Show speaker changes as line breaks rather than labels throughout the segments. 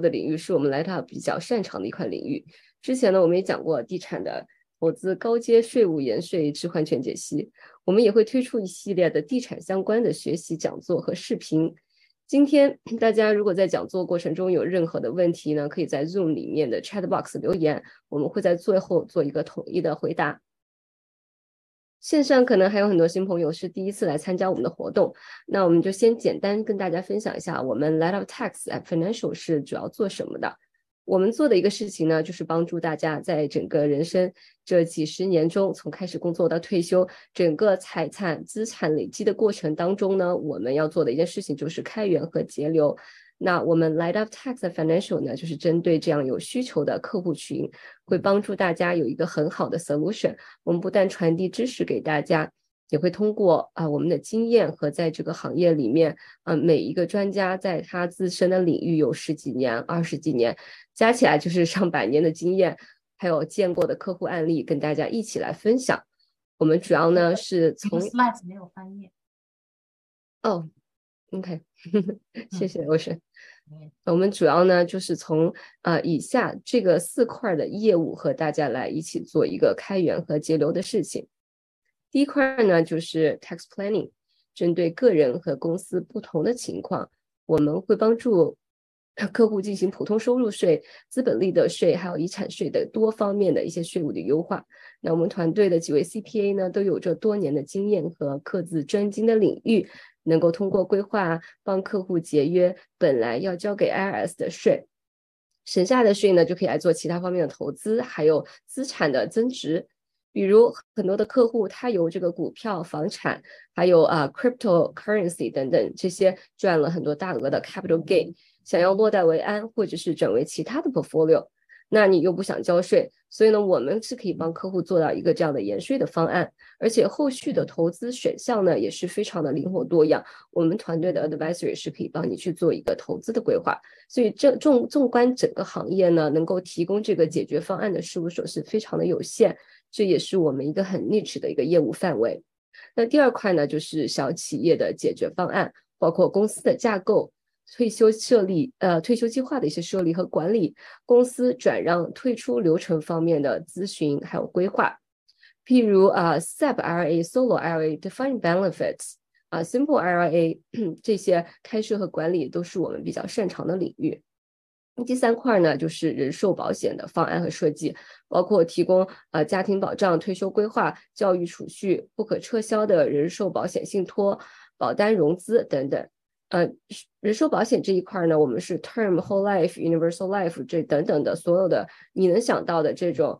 的领域是我们莱塔比较擅长的一块领域。之前呢，我们也讲过地产的投资高阶税务延税置换权解析，我们也会推出一系列的地产相关的学习讲座和视频。今天大家如果在讲座过程中有任何的问题呢，可以在 Zoom 里面的 Chat Box 留言，我们会在最后做一个统一的回答。线上可能还有很多新朋友是第一次来参加我们的活动，那我们就先简单跟大家分享一下我们 Light of Tax at Financial 是主要做什么的。我们做的一个事情呢，就是帮助大家在整个人生这几十年中，从开始工作到退休，整个财产资产累积的过程当中呢，我们要做的一件事情就是开源和节流。那我们 Light Up Tax Financial 呢，就是针对这样有需求的客户群，会帮助大家有一个很好的 solution。我们不但传递知识给大家。也会通过啊我们的经验和在这个行业里面，嗯，每一个专家在他自身的领域有十几年、二十几年，加起来就是上百年的经验，还有见过的客户案例，跟大家一起来分享。我们主要呢是从
slides 没有翻页。
哦，OK，谢谢我是。我们主要呢就是从呃以下这个四块的业务和大家来一起做一个开源和节流的事情。第一块呢，就是 tax planning，针对个人和公司不同的情况，我们会帮助客户进行普通收入税、资本利得税还有遗产税的多方面的一些税务的优化。那我们团队的几位 CPA 呢，都有着多年的经验和各自专精的领域，能够通过规划帮客户节约本来要交给 IRS 的税，省下的税呢，就可以来做其他方面的投资，还有资产的增值。比如很多的客户，他有这个股票、房产，还有啊 cryptocurrency 等等这些赚了很多大额的 capital gain，想要落袋为安，或者是转为其他的 portfolio，那你又不想交税，所以呢，我们是可以帮客户做到一个这样的延税的方案，而且后续的投资选项呢也是非常的灵活多样，我们团队的 advisory 是可以帮你去做一个投资的规划，所以这纵纵观整个行业呢，能够提供这个解决方案的事务所是非常的有限。这也是我们一个很 niche 的一个业务范围。那第二块呢，就是小企业的解决方案，包括公司的架构、退休设立、呃退休计划的一些设立和管理、公司转让、退出流程方面的咨询还有规划。譬如啊，SEP IRA、Solo IRA、Defined Benefits 啊、Simple IRA 这些开设和管理都是我们比较擅长的领域。第三块呢，就是人寿保险的方案和设计，包括提供呃家庭保障、退休规划、教育储蓄、不可撤销的人寿保险信托、保单融资等等。呃，人寿保险这一块呢，我们是 Term、Whole Life、Universal Life 这等等的所有的你能想到的这种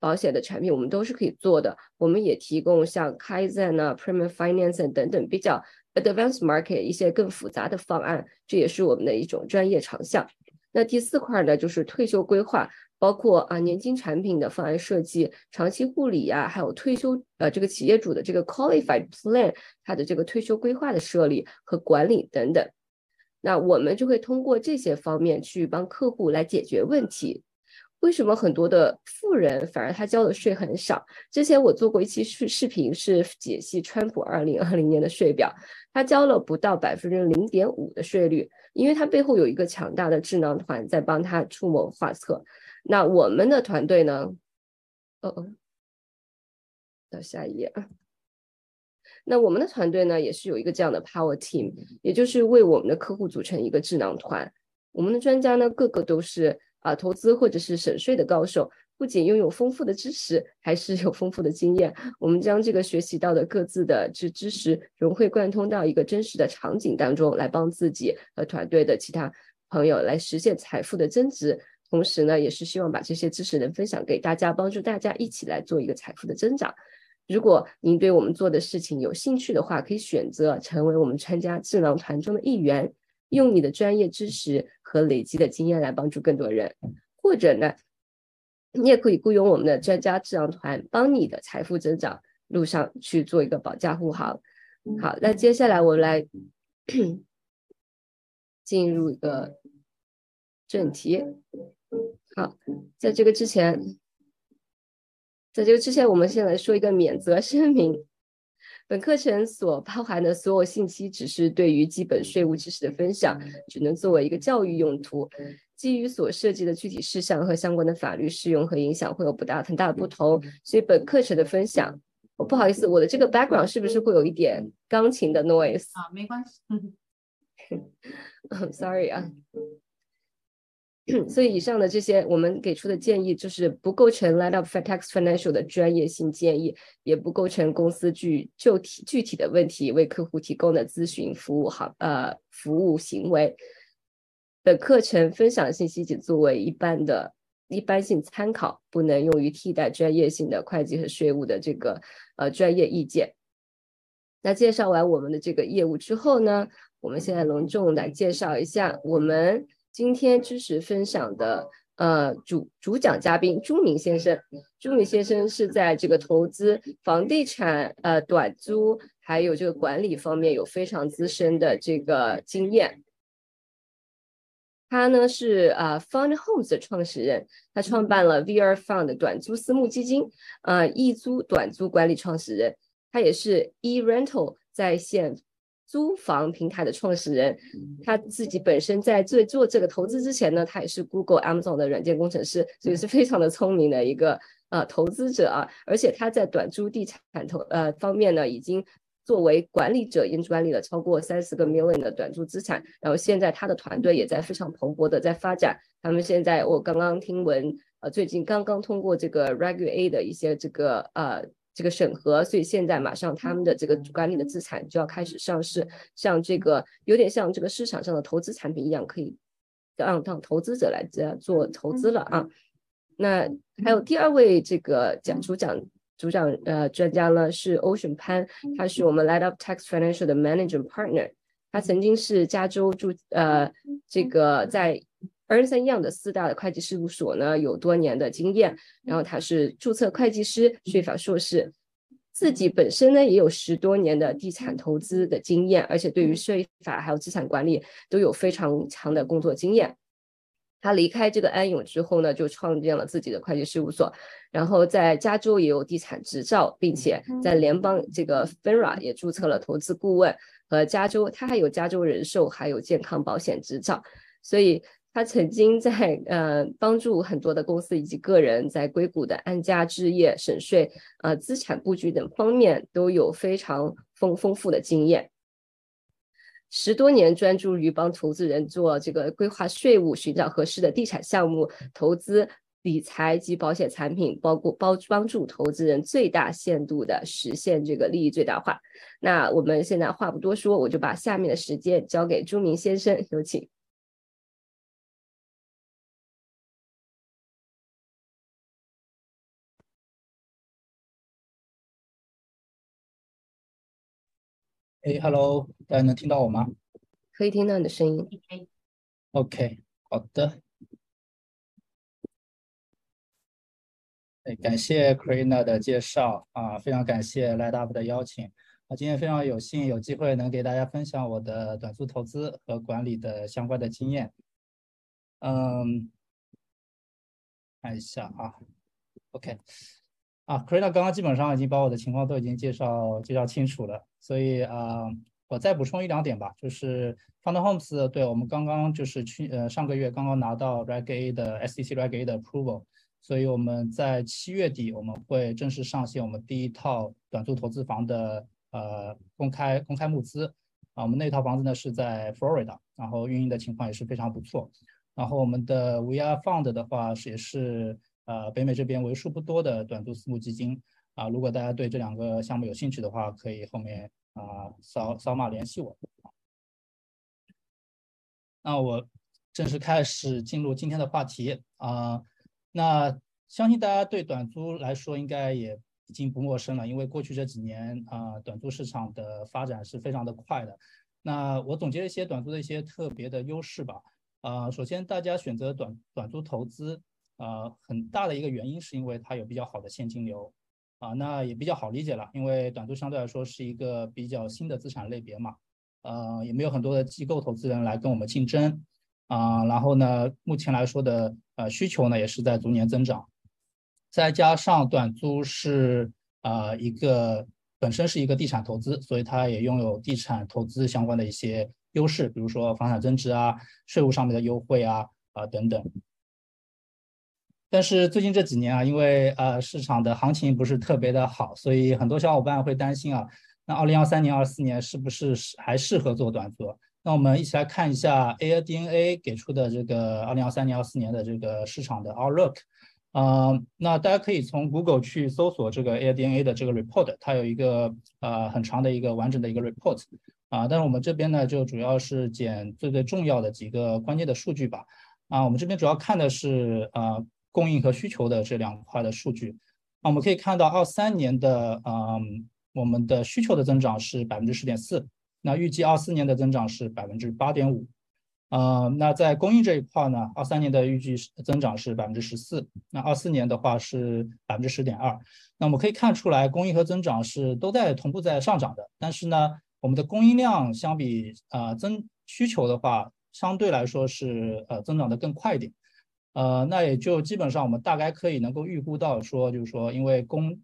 保险的产品，我们都是可以做的。我们也提供像 Kaizen 啊、Premium Finance 等等比较 Advanced Market 一些更复杂的方案，这也是我们的一种专业长项。那第四块呢，就是退休规划，包括啊年金产品的方案设计、长期护理呀，还有退休呃这个企业主的这个 qualified plan，它的这个退休规划的设立和管理等等。那我们就会通过这些方面去帮客户来解决问题。为什么很多的富人反而他交的税很少？之前我做过一期视视频，是解析川普二零二零年的税表，他交了不到百分之零点五的税率，因为他背后有一个强大的智囊团在帮他出谋划策。那我们的团队呢？哦哦，到下一页啊。那我们的团队呢，也是有一个这样的 power team，也就是为我们的客户组成一个智囊团。我们的专家呢，个个都是。啊，投资或者是省税的高手，不仅拥有丰富的知识，还是有丰富的经验。我们将这个学习到的各自的知知识融会贯通到一个真实的场景当中，来帮自己和团队的其他朋友来实现财富的增值。同时呢，也是希望把这些知识能分享给大家，帮助大家一起来做一个财富的增长。如果您对我们做的事情有兴趣的话，可以选择成为我们参加智囊团中的一员。用你的专业知识和累积的经验来帮助更多人，或者呢，你也可以雇佣我们的专家智囊团，帮你的财富增长路上去做一个保驾护航。好，那接下来我们来进入一个正题。好，在这个之前，在这个之前，我们先来说一个免责声明。本课程所包含的所有信息只是对于基本税务知识的分享，只能作为一个教育用途。基于所涉及的具体事项和相关的法律适用和影响会有不大很大的不同，所以本课程的分享，我不好意思，我的这个 background 是不是会有一点钢琴的 noise
啊？没关系，
嗯，sorry 啊。所以以上的这些我们给出的建议，就是不构成 Light Up Tax Financial 的专业性建议，也不构成公司具就体具体的问题为客户提供的咨询服务行呃服务行为。本课程分享信息仅作为一般的一般性参考，不能用于替代专业性的会计和税务的这个呃专业意见。那介绍完我们的这个业务之后呢，我们现在隆重来介绍一下我们。今天知识分享的呃主主讲嘉宾朱明先生，朱明先生是在这个投资房地产呃短租还有这个管理方面有非常资深的这个经验。他呢是呃 Fund Homes 的创始人，他创办了 VR Fund 短租私募基金，呃易租短租管理创始人，他也是 E Rental 在线。租房平台的创始人，他自己本身在做做这个投资之前呢，他也是 Google、Amazon 的软件工程师，所以是非常的聪明的一个呃投资者啊。而且他在短租地产投呃方面呢，已经作为管理者，已经管理了超过三十个 million 的短租资产。然后现在他的团队也在非常蓬勃的在发展。他们现在我刚刚听闻，呃，最近刚刚通过这个 Regular A 的一些这个呃。这个审核，所以现在马上他们的这个管理的资产就要开始上市，像这个有点像这个市场上的投资产品一样，可以让让投资者来这做投资了啊。那还有第二位这个讲主讲主讲呃专家呢是 Ocean 潘，他是我们 Light Up Tax Financial 的 Managing Partner，他曾经是加州驻呃这个在。Ernst Young 的四大的会计事务所呢，有多年的经验，然后他是注册会计师、税法硕士，自己本身呢也有十多年的地产投资的经验，而且对于税法还有资产管理都有非常强的工作经验。他离开这个安永之后呢，就创建了自己的会计事务所，然后在加州也有地产执照，并且在联邦这个 FINRA 也注册了投资顾问和加州，他还有加州人寿还有健康保险执照，所以。他曾经在呃帮助很多的公司以及个人在硅谷的安家置业、省税、呃资产布局等方面都有非常丰丰富的经验。十多年专注于帮投资人做这个规划税务、寻找合适的地产项目、投资理财及保险产品，包括帮帮助投资人最大限度的实现这个利益最大化。那我们现在话不多说，我就把下面的时间交给朱明先生，有请。
哎，Hello，大家能听到我吗？
可以听到你的声音。
OK，好的。哎，感谢 Karina 的介绍啊，非常感谢 Light Up 的邀请啊，今天非常有幸有机会能给大家分享我的短租投资和管理的相关的经验。嗯，看一下啊，OK。啊，Krina 刚刚基本上已经把我的情况都已经介绍介绍清楚了，所以啊，我再补充一两点吧，就是 Found Homes 对我们刚刚就是去呃上个月刚刚拿到 Reg A 的 SEC Reg A 的 Approval，所以我们在七月底我们会正式上线我们第一套短租投资房的呃公开公开募资啊，我们那套房子呢是在 Florida，然后运营的情况也是非常不错，然后我们的 VR Fund 的话是也是。呃，北美这边为数不多的短租私募基金啊，如果大家对这两个项目有兴趣的话，可以后面啊扫扫码联系我。那我正式开始进入今天的话题啊，那相信大家对短租来说应该也已经不陌生了，因为过去这几年啊，短租市场的发展是非常的快的。那我总结一些短租的一些特别的优势吧。啊，首先大家选择短短租投资。呃，很大的一个原因是因为它有比较好的现金流，啊，那也比较好理解了，因为短租相对来说是一个比较新的资产类别嘛，呃，也没有很多的机构投资人来跟我们竞争，啊，然后呢，目前来说的呃需求呢也是在逐年增长，再加上短租是呃一个本身是一个地产投资，所以它也拥有地产投资相关的一些优势，比如说房产增值啊、税务上面的优惠啊啊等等。但是最近这几年啊，因为呃市场的行情不是特别的好，所以很多小伙伴会担心啊，那二零二三年、二四年是不是还适合做短租？那我们一起来看一下 AI DNA 给出的这个二零二三年、二四年的这个市场的 outlook。啊，那大家可以从 Google 去搜索这个 AI DNA 的这个 report，它有一个呃很长的一个完整的一个 report。啊，但是我们这边呢，就主要是捡最最重要的几个关键的数据吧。啊，我们这边主要看的是啊。供应和需求的这两块的数据，那我们可以看到，二三年的嗯，我们的需求的增长是百分之十点四，那预计二四年的增长是百分之八点五，呃，那在供应这一块呢，二三年的预计增长是百分之十四，那二四年的话是百分之十点二，那我们可以看出来，供应和增长是都在同步在上涨的，但是呢，我们的供应量相比啊增需求的话，相对来说是呃增长的更快一点。呃，那也就基本上我们大概可以能够预估到，说就是说，因为供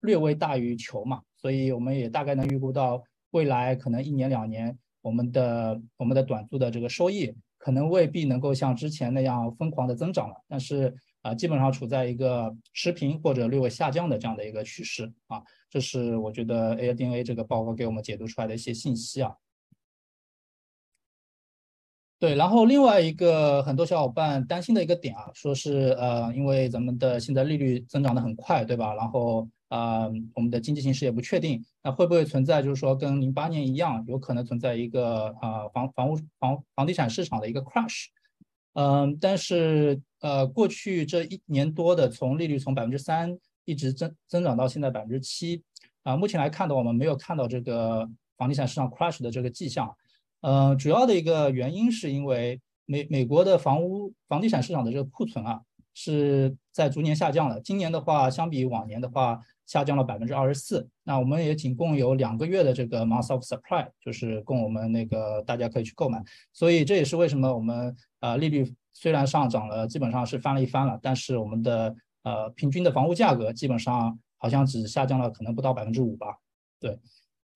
略微大于求嘛，所以我们也大概能预估到未来可能一年两年，我们的我们的短租的这个收益可能未必能够像之前那样疯狂的增长了，但是啊，基本上处在一个持平或者略微下降的这样的一个趋势啊，这是我觉得 ai dna 这个报告给我们解读出来的一些信息啊。对，然后另外一个很多小伙伴担心的一个点啊，说是呃，因为咱们的现在利率增长的很快，对吧？然后啊，我们的经济形势也不确定，那会不会存在就是说跟零八年一样，有可能存在一个啊房房屋房房地产市场的一个 crash？嗯，但是呃，过去这一年多的从利率从百分之三一直增增长到现在百分之七啊，目前来看的话，我们没有看到这个房地产市场 crash 的这个迹象。呃，主要的一个原因是因为美美国的房屋房地产市场的这个库存啊是在逐年下降的。今年的话，相比往年的话，下降了百分之二十四。那我们也仅供有两个月的这个 month of supply，就是供我们那个大家可以去购买。所以这也是为什么我们呃利率虽然上涨了，基本上是翻了一番了，但是我们的呃平均的房屋价格基本上好像只下降了可能不到百分之五吧。对。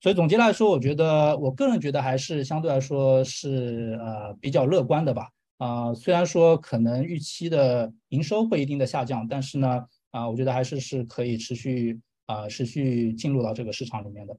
所以总结来说，我觉得我个人觉得还是相对来说是呃比较乐观的吧。啊，虽然说可能预期的营收会一定的下降，但是呢，啊，我觉得还是是可以持续啊持续进入到这个市场里面的。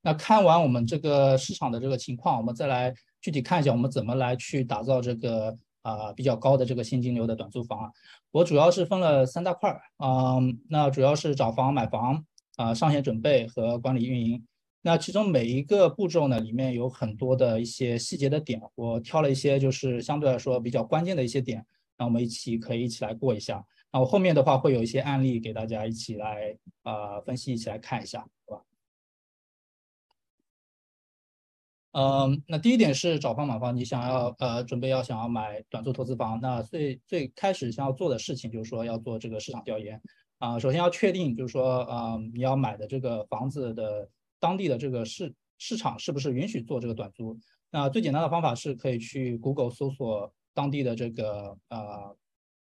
那看完我们这个市场的这个情况，我们再来具体看一下我们怎么来去打造这个啊比较高的这个现金流的短租房啊。我主要是分了三大块儿啊，那主要是找房买房。啊，上线准备和管理运营，那其中每一个步骤呢，里面有很多的一些细节的点，我挑了一些就是相对来说比较关键的一些点，那我们一起可以一起来过一下。那我后面的话会有一些案例给大家一起来啊分析，一起来看一下，好吧？嗯，那第一点是找房买房，你想要呃准备要想要买短租投资房，那最最开始想要做的事情就是说要做这个市场调研。啊，首先要确定，就是说，啊，你要买的这个房子的当地的这个市市场是不是允许做这个短租？那最简单的方法是可以去 Google 搜索当地的这个，呃，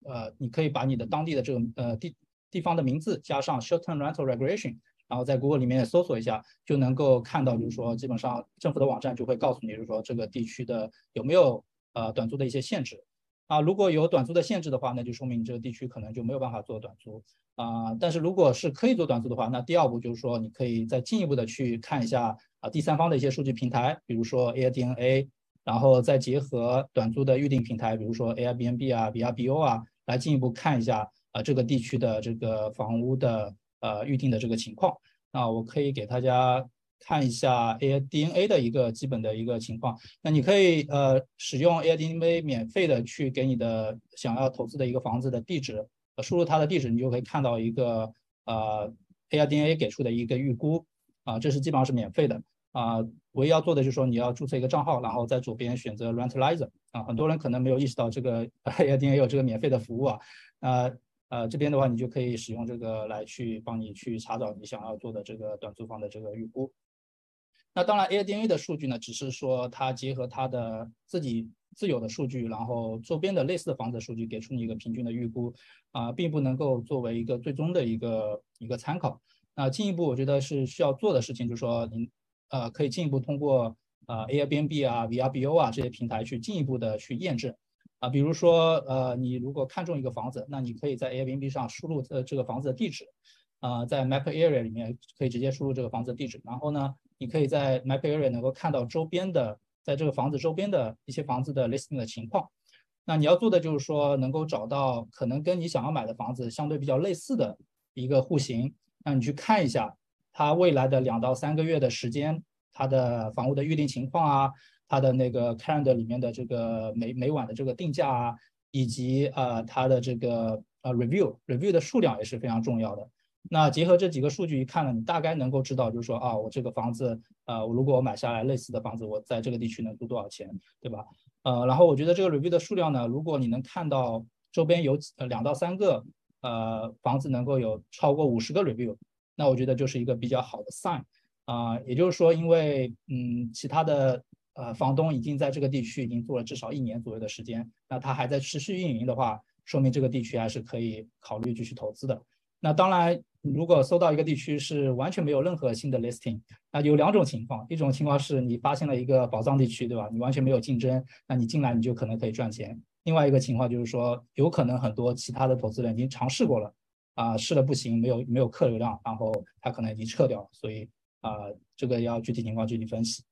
呃，你可以把你的当地的这个，呃，地地方的名字加上 short-term rental regulation，然后在 Google 里面搜索一下，就能够看到，就是说，基本上政府的网站就会告诉你，就是说这个地区的有没有呃短租的一些限制。啊，如果有短租的限制的话，那就说明这个地区可能就没有办法做短租啊。但是如果是可以做短租的话，那第二步就是说，你可以再进一步的去看一下啊第三方的一些数据平台，比如说 AirDNA，然后再结合短租的预订平台，比如说 Airbnb 啊、VRBO 啊，来进一步看一下啊这个地区的这个房屋的呃预订的这个情况。那我可以给大家。看一下 AI DNA 的一个基本的一个情况，那你可以呃使用 AI DNA 免费的去给你的想要投资的一个房子的地址，输入它的地址，你就可以看到一个呃 AI DNA 给出的一个预估。啊，这是基本上是免费的。啊，唯一要做的就是说你要注册一个账号，然后在左边选择 Rentalizer 啊，很多人可能没有意识到这个 AI DNA 有这个免费的服务啊，呃呃这边的话你就可以使用这个来去帮你去查找你想要做的这个短租房的这个预估。那当然，AirDNA 的数据呢，只是说它结合它的自己自有的数据，然后周边的类似的房子数据，给出你一个平均的预估，啊，并不能够作为一个最终的一个一个参考。那进一步我觉得是需要做的事情，就是说您呃可以进一步通过呃 Airbnb 啊、VRBO 啊这些平台去进一步的去验证。啊，比如说呃你如果看中一个房子，那你可以在 Airbnb 上输入呃这个房子的地址，啊在 Map Area 里面可以直接输入这个房子的地址，然后呢你可以在 Map Area 能够看到周边的在这个房子周边的一些房子的 listing 的情况。那你要做的就是说，能够找到可能跟你想要买的房子相对比较类似的一个户型，那你去看一下它未来的两到三个月的时间，它的房屋的预定情况啊，它的那个 calendar 里面的这个每每晚的这个定价啊，以及呃它的这个呃 review review 的数量也是非常重要的。那结合这几个数据一看呢，你大概能够知道，就是说啊，我这个房子，呃，如果我买下来类似的房子，我在这个地区能租多少钱，对吧？呃，然后我觉得这个 review 的数量呢，如果你能看到周边有两到三个呃房子能够有超过五十个 review，那我觉得就是一个比较好的 sign 啊，也就是说，因为嗯其他的呃房东已经在这个地区已经做了至少一年左右的时间，那他还在持续运营的话，说明这个地区还是可以考虑继续投资的。那当然。如果搜到一个地区是完全没有任何新的 listing，那有两种情况，一种情况是你发现了一个宝藏地区，对吧？你完全没有竞争，那你进来你就可能可以赚钱。另外一个情况就是说，有可能很多其他的投资人已经尝试过了，啊，试了不行，没有没有客流量，然后他可能已经撤掉了，所以啊，这个要具体情况具体分析。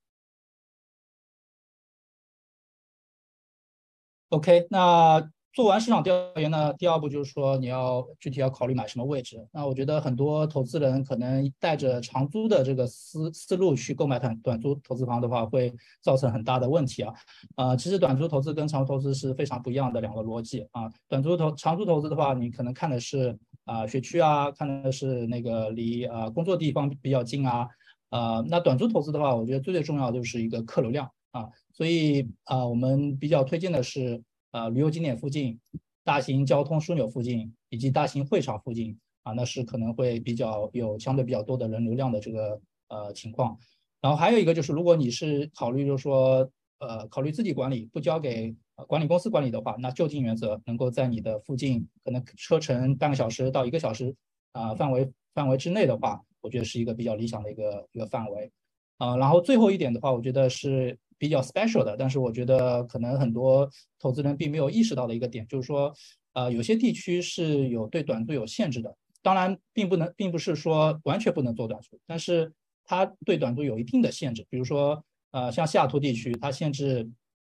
OK，那。做完市场调研呢，第二步就是说你要具体要考虑买什么位置。那我觉得很多投资人可能带着长租的这个思思路去购买短短租投资房的话，会造成很大的问题啊。啊，其实短租投资跟长租投资是非常不一样的两个逻辑啊。短租投长租投资的话，你可能看的是啊学区啊，看的是那个离啊工作地方比较近啊。呃，那短租投资的话，我觉得最最重要就是一个客流量啊。所以啊，我们比较推荐的是。呃，旅游景点附近、大型交通枢纽附近以及大型会场附近啊，那是可能会比较有相对比较多的人流量的这个呃情况。然后还有一个就是，如果你是考虑就是说呃考虑自己管理，不交给管理公司管理的话，那就近原则能够在你的附近，可能车程半个小时到一个小时啊范围范围之内的话，我觉得是一个比较理想的一个一个范围。啊，然后最后一点的话，我觉得是。比较 special 的，但是我觉得可能很多投资人并没有意识到的一个点，就是说，呃，有些地区是有对短租有限制的。当然，并不能，并不是说完全不能做短租，但是它对短租有一定的限制。比如说，呃，像西雅图地区，它限制，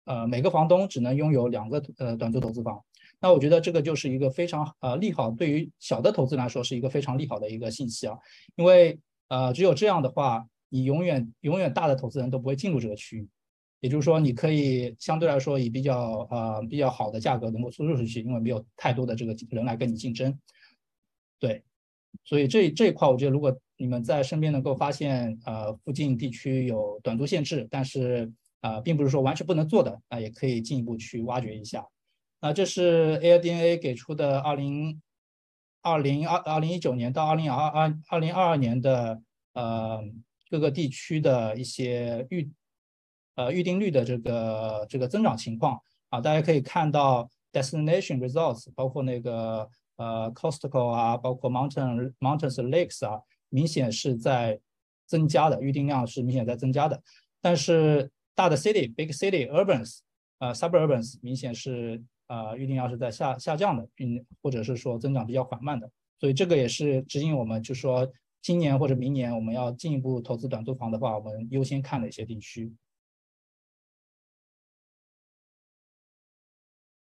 呃，每个房东只能拥有两个呃短租投资房。那我觉得这个就是一个非常呃利好，对于小的投资来说是一个非常利好的一个信息啊，因为呃只有这样的话，你永远永远大的投资人都不会进入这个区域。也就是说，你可以相对来说以比较呃比较好的价格能够出售出去，因为没有太多的这个人来跟你竞争。对，所以这这一块，我觉得如果你们在身边能够发现呃附近地区有短租限制，但是啊并不是说完全不能做的，那也可以进一步去挖掘一下。那这是 AirDNA 给出的二零二零二二零一九年到二零二二二零二二年的呃各个地区的一些预。呃，预定率的这个这个增长情况啊，大家可以看到 destination results，包括那个呃 Costco 啊，包括 Mountain Mountains Lakes 啊，明显是在增加的，预定量是明显在增加的。但是大的 city big city urbans 呃 suburbans 明显是呃预定量是在下下降的，并或者是说增长比较缓慢的。所以这个也是指引我们，就说今年或者明年我们要进一步投资短租房的话，我们优先看的一些地区。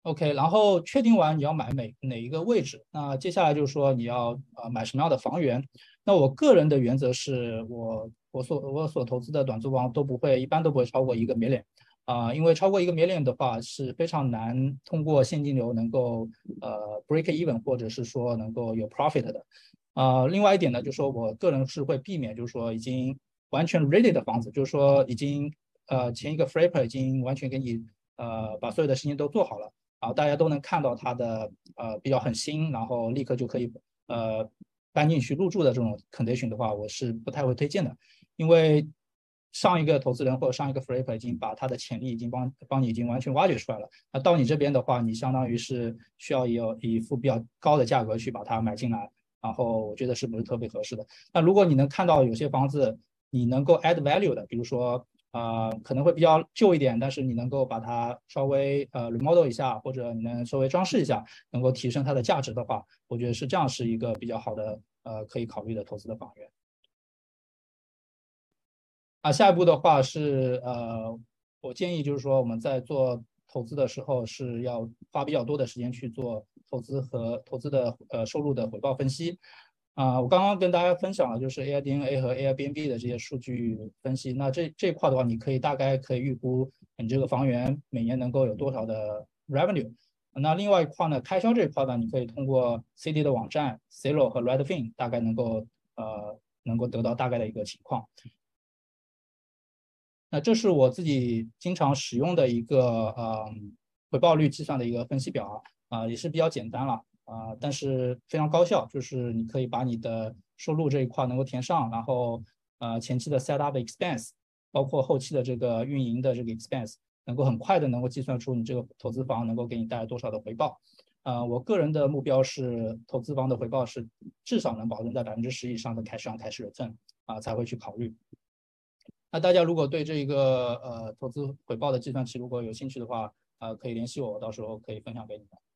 OK，然后确定完你要买哪哪一个位置，那接下来就是说你要呃买什么样的房源。那我个人的原则是我我所我所投资的短租房都不会，一般都不会超过一个 million 啊，因为超过一个 million 的话是非常难通过现金流能够呃 break even 或者是说能够有 profit 的啊。另外一点呢，就是说我个人是会避免，就是说已经完全 ready 的房子，就是说已经呃前一个 flipper 已经完全给你呃把所有的事情都做好了。啊，大家都能看到它的呃比较很新，然后立刻就可以呃搬进去入住的这种 condition 的话，我是不太会推荐的，因为上一个投资人或者上一个 flip 已经把它的潜力已经帮帮你已经完全挖掘出来了，那到你这边的话，你相当于是需要有以付比较高的价格去把它买进来然后我觉得是不是特别合适的。那如果你能看到有些房子你能够 add value 的，比如说啊可能会比较旧一点，但是你能够把它稍微呃 remodel 一下，或者你能稍微装饰一下，能够提升它的价值的话，我觉得是这样是一个比较好的呃可以考虑的投资的房源。啊，下一步的话是呃，我建议就是说我们在做投资的时候是要花比较多的时间去做投资和投资的呃收入的回报分析。啊，我刚刚跟大家分享了就是 Airbnb 和 Airbnb 的这些数据分析。那这这块的话，你可以大概可以预估你这个房源每年能够有多少的 revenue。那另外一块呢，开销这一块呢，你可以通过 CD 的网站 Zillow 和 Redfin 大概能够呃能够得到大概的一个情况。那这是我自己经常使用的一个呃回报率计算的一个分析表啊，啊也是比较简单了啊，但是非常高效，就是你可以把你的收入这一块能够填上，然后呃前期的 set up expense，包括后期的这个运营的这个 expense，能够很快的能够计算出你这个投资房能够给你带来多少的回报。呃，我个人的目标是投资房的回报是至少能保证在百分之十以上的 cash on cash return 啊才会去考虑。那大家如果对这个呃投资回报的计算器如果有兴趣的话，呃，可以联系我，我到时候可以分享给你们。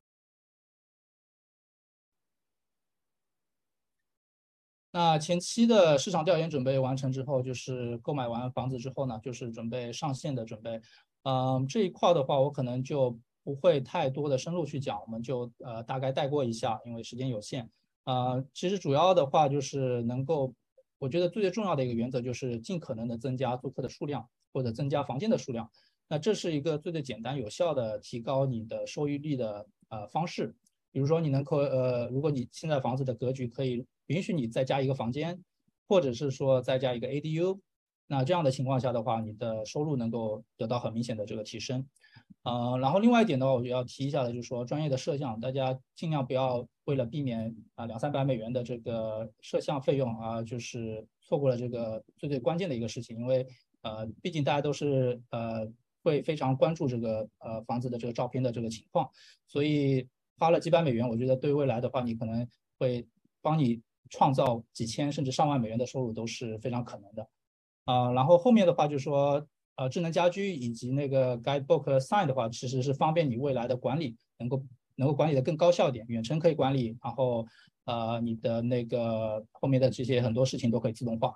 那前期的市场调研准备完成之后，就是购买完房子之后呢，就是准备上线的准备。嗯，这一块的话，我可能就不会太多的深入去讲，我们就呃大概带过一下，因为时间有限。呃，其实主要的话就是能够。我觉得最最重要的一个原则就是尽可能的增加租客的数量或者增加房间的数量。那这是一个最最简单有效的提高你的收益率的呃方式。比如说你能够呃，如果你现在房子的格局可以允许你再加一个房间，或者是说再加一个 ADU，那这样的情况下的话，你的收入能够得到很明显的这个提升。呃，然后另外一点的话，我就要提一下的就是说专业的摄像，大家尽量不要为了避免啊两三百美元的这个摄像费用啊，就是错过了这个最最关键的一个事情，因为呃，毕竟大家都是呃会非常关注这个呃房子的这个照片的这个情况，所以花了几百美元，我觉得对未来的话，你可能会帮你创造几千甚至上万美元的收入都是非常可能的啊。然后后面的话就是说。呃，智能家居以及那个 Guidebook Sign 的话，其实是方便你未来的管理，能够能够管理的更高效一点，远程可以管理，然后呃，你的那个后面的这些很多事情都可以自动化。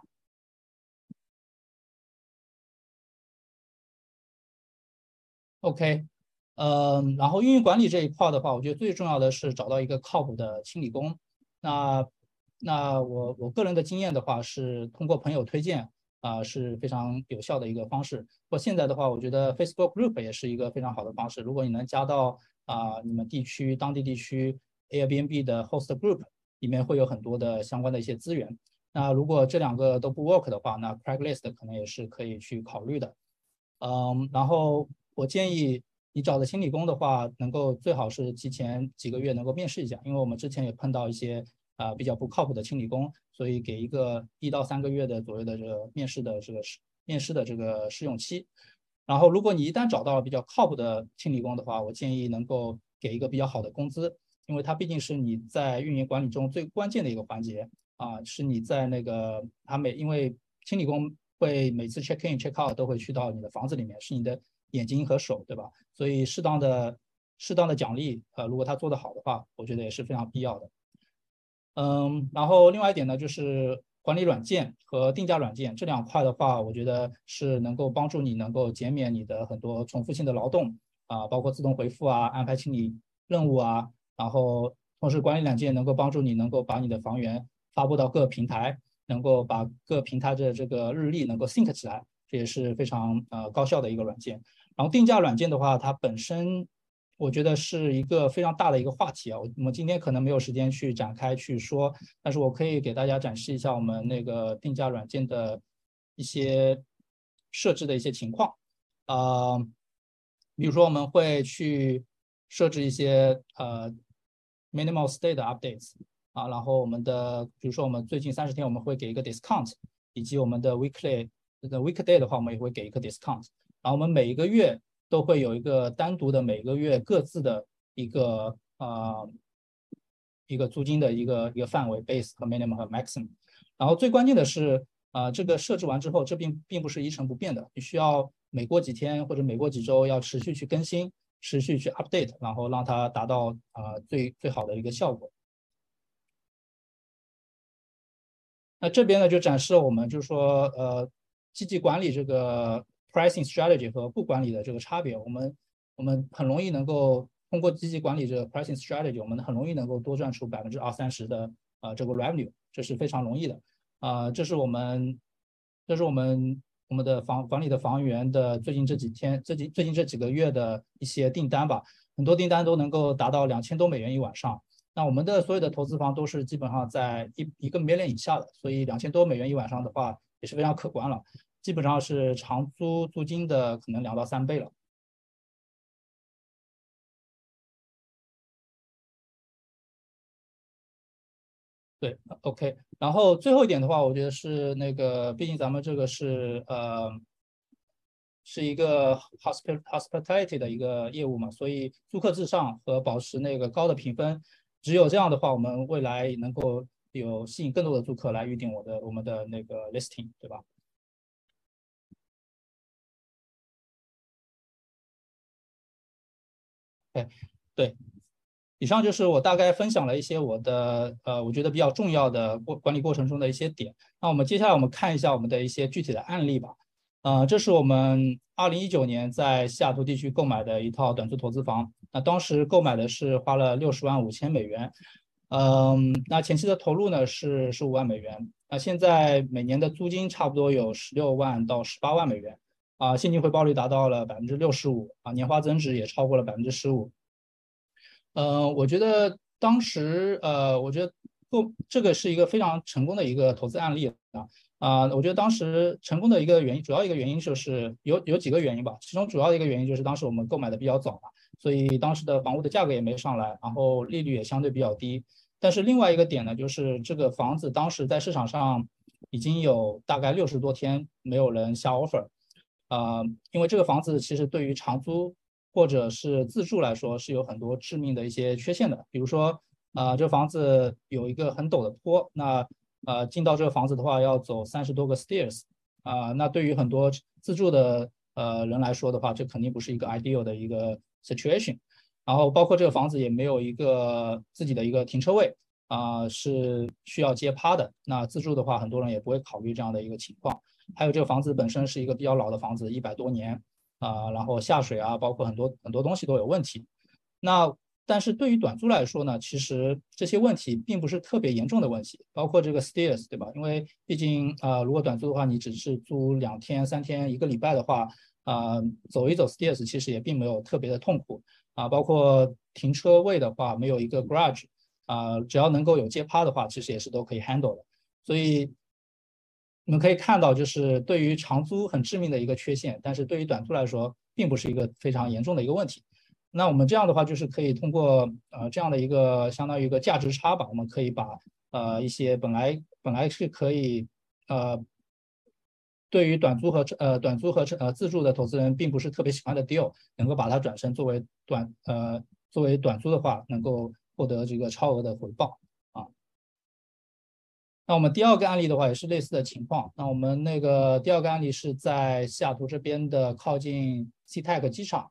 OK，嗯，然后运营管理这一块的话，我觉得最重要的是找到一个靠谱的清理工。那那我我个人的经验的话，是通过朋友推荐。啊是非常有效的一个方式。或现在的话，我觉得 Facebook Group 也是一个非常好的方式。如果你能加到啊你们地区当地地区 Airbnb 的 Host Group 里面，会有很多的相关的一些资源。那如果这两个都不 work 的话，那 Craigslist 可能也是可以去考虑的。嗯，然后我建议你找的清理工的话，能够最好是提前几个月能够面试一下，因为我们之前也碰到一些。啊，比较不靠谱的清理工，所以给一个一到三个月的左右的这个面试的这个试面试的这个试用期。然后，如果你一旦找到了比较靠谱的清理工的话，我建议能够给一个比较好的工资，因为它毕竟是你在运营管理中最关键的一个环节啊，是你在那个他每因为清理工会每次 check in check out 都会去到你的房子里面，是你的眼睛和手，对吧？所以适当的适当的奖励，呃，如果他做得好的话，我觉得也是非常必要的。嗯，然后另外一点呢，就是管理软件和定价软件这两块的话，我觉得是能够帮助你能够减免你的很多重复性的劳动啊，包括自动回复啊、安排清理任务啊，然后同时管理软件能够帮助你能够把你的房源发布到各平台，能够把各平台的这个日历能够 sync 起来，这也是非常呃高效的一个软件。然后定价软件的话，它本身。我觉得是一个非常大的一个话题啊，我我们今天可能没有时间去展开去说，但是我可以给大家展示一下我们那个定价软件的一些设置的一些情况啊，比如说我们会去设置一些呃 minimal stay 的 updates 啊，然后我们的比如说我们最近三十天我们会给一个 discount，以及我们的 weekly 的 weekday 的话我们也会给一个 discount，然后我们每一个月。都会有一个单独的每个月各自的一个呃一个租金的一个一个范围，base 和 minimum 和 maximum。然后最关键的是，啊，这个设置完之后，这并并不是一成不变的，你需要每过几天或者每过几周要持续去更新，持续去 update，然后让它达到啊最最好的一个效果。那这边呢就展示了我们就是说，呃，积极管理这个 pricing strategy 和不管理的这个差别。我们我们很容易能够通过积极管理这个 pricing strategy，我们很容易能够多赚出百分之二三十的呃这个 revenue，这是非常容易的。啊，这是我们这是我们我们的房房里的房源的最近这几天最近最近这几个月的一些订单吧，很多订单都能够达到两千多美元一晚上。那我们的所有的投资房都是基本上在一一个 million 以下的，所以两千多美元一晚上的话也是非常可观了，基本上是长租租金的可能两到三倍了。对，OK。然后最后一点的话，我觉得是那个，毕竟咱们这个是呃是一个 hospitality 的一个业务嘛，所以租客至上和保持那个高的评分。只有这样的话，我们未来能够有吸引更多的租客来预定我的我们的那个 listing，对吧？对对，以上就是我大概分享了一些我的呃，我觉得比较重要的过管理过程中的一些点。那我们接下来我们看一下我们的一些具体的案例吧。呃，这是我们二零一九年在西雅图地区购买的一套短租投资房。那当时购买的是花了六十万五千美元，嗯，那前期的投入呢是十五万美元。那现在每年的租金差不多有十六万到十八万美元，啊，现金回报率达到了百分之六十五，啊，年化增值也超过了百分之十五。嗯，我觉得当时，呃，我觉得购这个是一个非常成功的一个投资案例啊。啊，我觉得当时成功的一个原因，主要一个原因就是有有几个原因吧。其中主要的一个原因就是当时我们购买的比较早嘛，所以当时的房屋的价格也没上来，然后利率也相对比较低。但是另外一个点呢，就是这个房子当时在市场上已经有大概六十多天没有人下 offer，啊，因为这个房子其实对于长租或者是自住来说是有很多致命的一些缺陷的，比如说啊，这房子有一个很陡的坡，那呃，进到这个房子的话，要走三十多个 stairs，啊，那对于很多自住的呃人来说的话，这肯定不是一个 ideal 的一个 situation。然后包括这个房子也没有一个自己的一个停车位，啊，是需要接趴的。那自住的话，很多人也不会考虑这样的一个情况。还有这个房子本身是一个比较老的房子，一百多年，啊，然后下水啊，包括很多很多东西都有问题。那但是对于短租来说呢，其实这些问题并不是特别严重的问题，包括这个 stairs，对吧？因为毕竟啊，如果短租的话，你只是租两天、三天、一个礼拜的话，啊，走一走 stairs 其实也并没有特别的痛苦啊。包括停车位的话，没有一个 garage，啊，只要能够有街趴的话，其实也是都可以 handle 的。所以你们可以看到，就是对于长租很致命的一个缺陷，但是对于短租来说，并不是一个非常严重的一个问题。那我们这样的话，就是可以通过呃这样的一个相当于一个价值差吧，我们可以把呃一些本来本来是可以呃对于短租和呃短租和呃自住的投资人并不是特别喜欢的 deal，能够把它转身作为短呃作为短租的话，能够获得这个超额的回报。那我们第二个案例的话也是类似的情况，那我们那个第二个案例是在西雅图这边的靠近 c t e c 机场。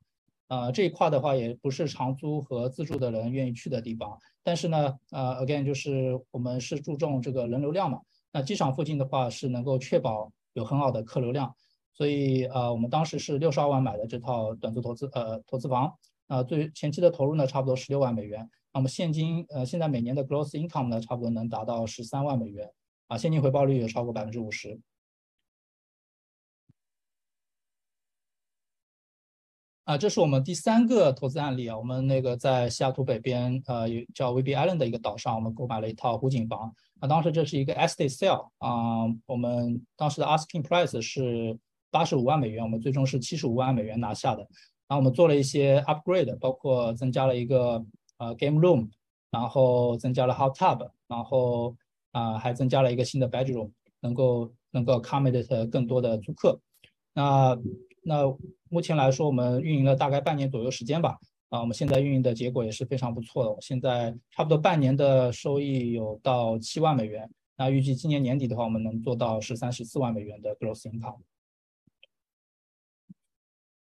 呃，这一块的话也不是长租和自住的人愿意去的地方，但是呢，呃，again 就是我们是注重这个人流量嘛。那机场附近的话是能够确保有很好的客流量，所以呃，我们当时是六十二万买的这套短租投资呃投资房，啊，最前期的投入呢差不多十六万美元，那么现金呃现在每年的 gross income 呢差不多能达到十三万美元，啊，现金回报率也超过百分之五十。啊，这是我们第三个投资案例啊。我们那个在西雅图北边，呃，叫 VB Island 的一个岛上，我们购买了一套湖景房。那当时这是一个 estate sale 啊，我们当时的 asking price 是八十五万美元，我们最终是七十五万美元拿下的。然后我们做了一些 upgrade，包括增加了一个呃 game room，然后增加了 hot tub，然后啊还增加了一个新的 bedroom，能够能够 accommodate 更多的租客。那那目前来说，我们运营了大概半年左右时间吧。啊，我们现在运营的结果也是非常不错的。我现在差不多半年的收益有到七万美元。那预计今年年底的话，我们能做到十三、十四万美元的 gross income。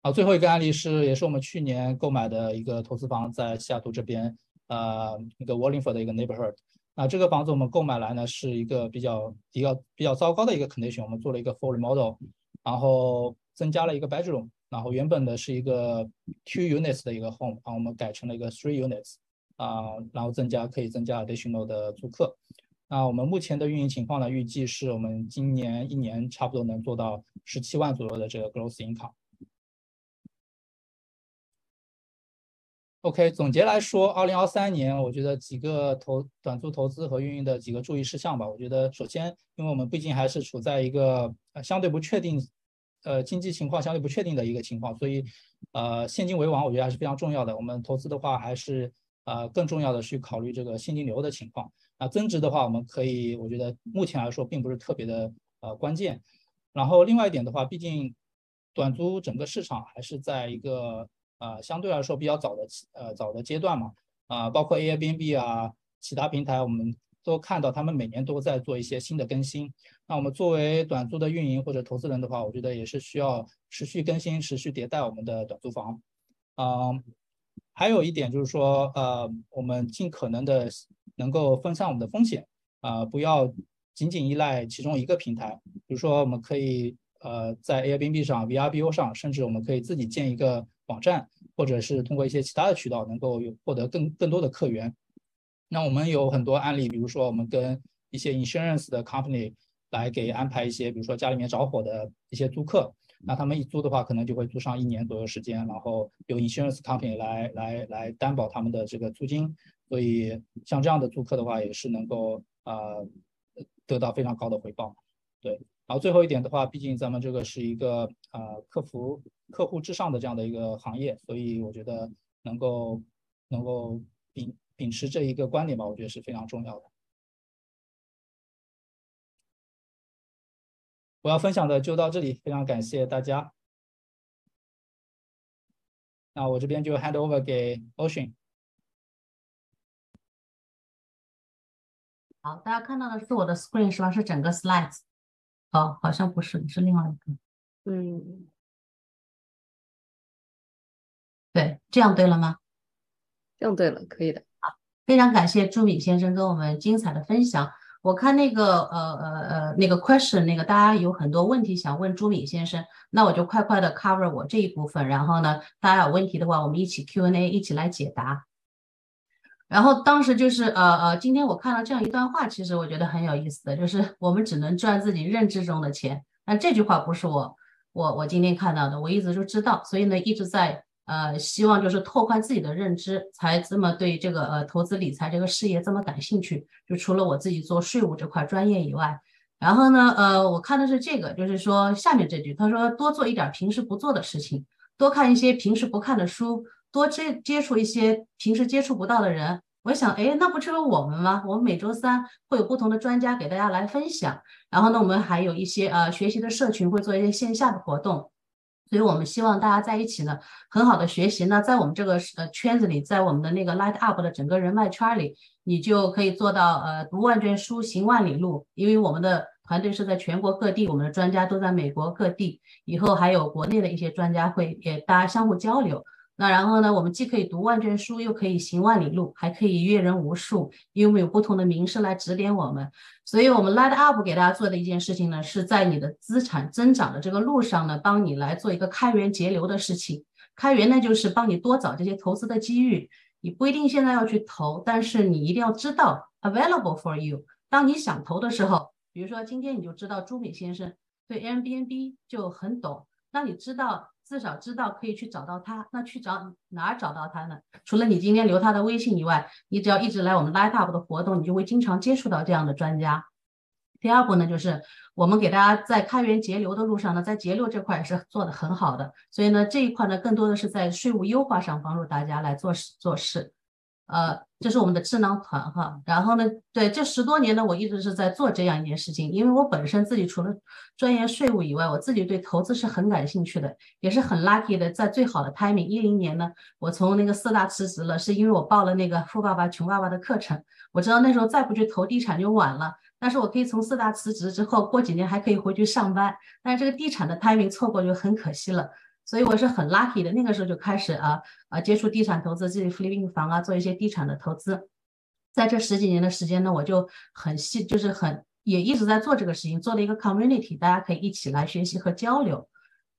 好，最后一个案例是，也是我们去年购买的一个投资房，在西雅图这边，呃，一个 Wallingford 的一个 neighborhood。那这个房子我们购买来呢，是一个比较比较比较糟糕的一个 condition。我们做了一个 full remodel，然后增加了一个 bedroom，然后原本的是一个 two units 的一个 home，啊我们改成了一个 three units，啊，然后增加可以增加 additional 的租客。那我们目前的运营情况呢，预计是我们今年一年差不多能做到十七万左右的这个 gross income。OK，总结来说，二零二三年我觉得几个投短租投资和运营的几个注意事项吧。我觉得首先，因为我们毕竟还是处在一个呃相对不确定，呃经济情况相对不确定的一个情况，所以呃现金为王，我觉得还是非常重要的。我们投资的话，还是呃更重要的去考虑这个现金流的情况。那增值的话，我们可以，我觉得目前来说并不是特别的呃关键。然后另外一点的话，毕竟短租整个市场还是在一个。啊，相对来说比较早的呃早的阶段嘛，啊，包括 Airbnb 啊，其他平台，我们都看到他们每年都在做一些新的更新。那我们作为短租的运营或者投资人的话，我觉得也是需要持续更新、持续迭代我们的短租房。嗯，还有一点就是说，呃，我们尽可能的能够分散我们的风险，啊，不要仅仅依赖其中一个平台。比如说，我们可以呃在 Airbnb 上、VRBO 上，甚至我们可以自己建一个。网站，或者是通过一些其他的渠道，能够有获得更更多的客源。那我们有很多案例，比如说我们跟一些 insurance 的 company 来给安排一些，比如说家里面着火的一些租客，那他们一租的话，可能就会租上一年左右时间，然后由 insurance company 来来来担保他们的这个租金。所以像这样的租客的话，也是能够呃得到非常高的回报。对，然后最后一点的话，毕竟咱们这个是一个呃客服。客户至上的这样的一个行业，所以我觉得能够能够秉秉持这一个观点吧，我觉得是非常重要的。我要分享的就到这里，非常感谢大家。那我这边就 hand over 给 Ocean。
好，大家看到的是我的 screen 是吧？是整个 slides？哦，好像不是，是另外一个。嗯。对，这样对了吗？
这样对了，可以的。
好，非常感谢朱敏先生跟我们精彩的分享。我看那个呃呃呃那个 question 那个大家有很多问题想问朱敏先生，那我就快快的 cover 我这一部分，然后呢，大家有问题的话，我们一起 Q&A 一起来解答。然后当时就是呃呃，今天我看到这样一段话，其实我觉得很有意思的就是我们只能赚自己认知中的钱。那这句话不是我我我今天看到的，我一直就知道，所以呢一直在。呃，希望就是拓宽自己的认知，才这么对这个呃投资理财这个事业这么感兴趣。就除了我自己做税务这块专业以外，然后呢，呃，我看的是这个，就是说下面这句，他说多做一点平时不做的事情，多看一些平时不看的书，多接接触一些平时接触不到的人。我想，哎，那不就是我们吗？我们每周三会有不同的专家给大家来分享，然后呢，我们还有一些呃学习的社群，会做一些线下的活动。所以我们希望大家在一起呢，很好的学习。那在我们这个呃圈子里，在我们的那个 Light Up 的整个人脉圈里，你就可以做到呃读万卷书，行万里路。因为我们的团队是在全国各地，我们的专家都在美国各地，以后还有国内的一些专家会也大家相互交流。那然后呢，我们既可以读万卷书，又可以行万里路，还可以阅人无数，因为我们有不同的名师来指点我们。所以，我们 Light Up 给大家做的一件事情呢，是在你的资产增长的这个路上呢，帮你来做一个开源节流的事情。开源呢，就是帮你多找这些投资的机遇。你不一定现在要去投，但是你一定要知道 available for you。当你想投的时候，比如说今天你就知道朱敏先生对 Airbnb 就很懂，那你知道。至少知道可以去找到他，那去找哪儿找到他呢？除了你今天留他的微信以外，你只要一直来我们 Light Up 的活动，你就会经常接触到这样的专家。第二步呢，就是我们给大家在开源节流的路上呢，在节流这块也是做的很好的，所以呢这一块呢更多的是在税务优化上帮助大家来做事做事。呃，这是我们的智囊团哈。然后呢，对这十多年呢，我一直是在做这样一件事情，因为我本身自己除了专业税务以外，我自己对投资是很感兴趣的，也是很 lucky 的，在最好的 timing，一零年呢，我从那个四大辞职了，是因为我报了那个《富爸爸穷爸爸》的课程。我知道那时候再不去投地产就晚了，但是我可以从四大辞职之后，过几年还可以回去上班，但是这个地产的 timing 错过就很可惜了。所以我是很 lucky 的，那个时候就开始啊啊接触地产投资，自己 flipping 房啊，做一些地产的投资。在这十几年的时间呢，我就很细，就是很也一直在做这个事情，做了一个 community，大家可以一起来学习和交流。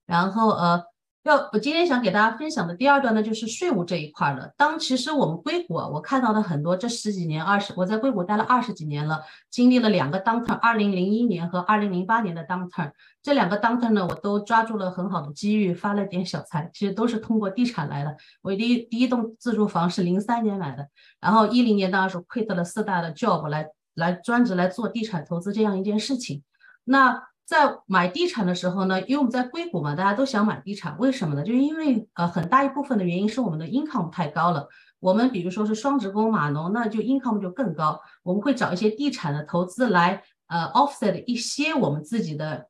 然后呃。要我今天想给大家分享的第二段呢，就是税务这一块了。当其实我们硅谷，我看到的很多这十几年、二十，我在硅谷待了二十几年了，经历了两个 downturn，二零零一年和二零零八年的 downturn，这两个 downturn 呢，我都抓住了很好的机遇，发了点小财，其实都是通过地产来的。我第一第一栋自住房是零三年买的，然后一零年当时 quit 了四大的 job 来来专职来做地产投资这样一件事情。那在买地产的时候呢，因为我们在硅谷嘛，大家都想买地产，为什么呢？就因为呃很大一部分的原因是我们的 income 太高了。我们比如说是双职工码农，那就 income 就更高。我们会找一些地产的投资来呃 offset 一些我们自己的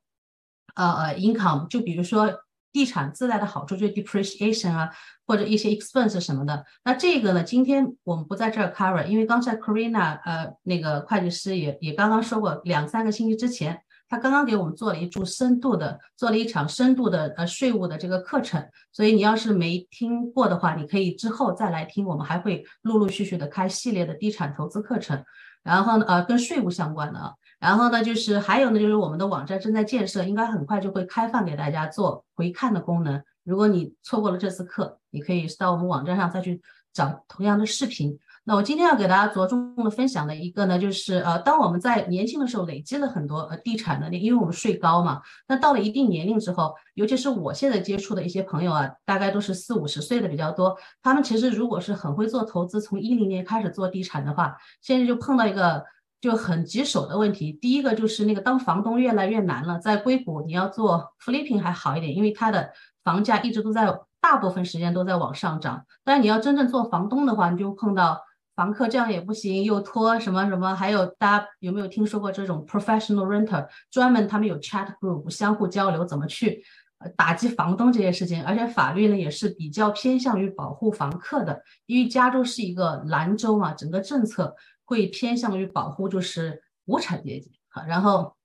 呃呃 income。就比如说地产自带的好处就是 depreciation 啊，或者一些 expense 什么的。那这个呢，今天我们不在这儿 cover，因为刚才 Karina 呃那个会计师也也刚刚说过，两三个星期之前。他刚刚给我们做了一注深度的，做了一场深度的呃税务的这个课程，所以你要是没听过的话，你可以之后再来听。我们还会陆陆续续的开系列的地产投资课程，然后呢呃跟税务相关的，然后呢就是还有呢就是我们的网站正在建设，应该很快就会开放给大家做回看的功能。如果你错过了这次课，你可以到我们网站上再去找同样的视频。那我今天要给大家着重的分享的一个呢，就是呃，当我们在年轻的时候累积了很多呃地产的，因为我们税高嘛，那到了一定年龄之后，尤其是我现在接触的一些朋友啊，大概都是四五十岁的比较多，他们其实如果是很会做投资，从一零年开始做地产的话，现在就碰到一个就很棘手的问题。第一个就是那个当房东越来越难了，在硅谷你要做 flipping 还好一点，因为它的房价一直都在大部分时间都在往上涨，但你要真正做房东的话，你就碰到。房客这样也不行，又拖什么什么，还有大家有没有听说过这种 professional renter？专门他们有 chat group，相互交流怎么去呃打击房东这些事情。而且法律呢也是比较偏向于保护房客的，因为加州是一个蓝州嘛，整个政策会偏向于保护就是无产阶级。好，然后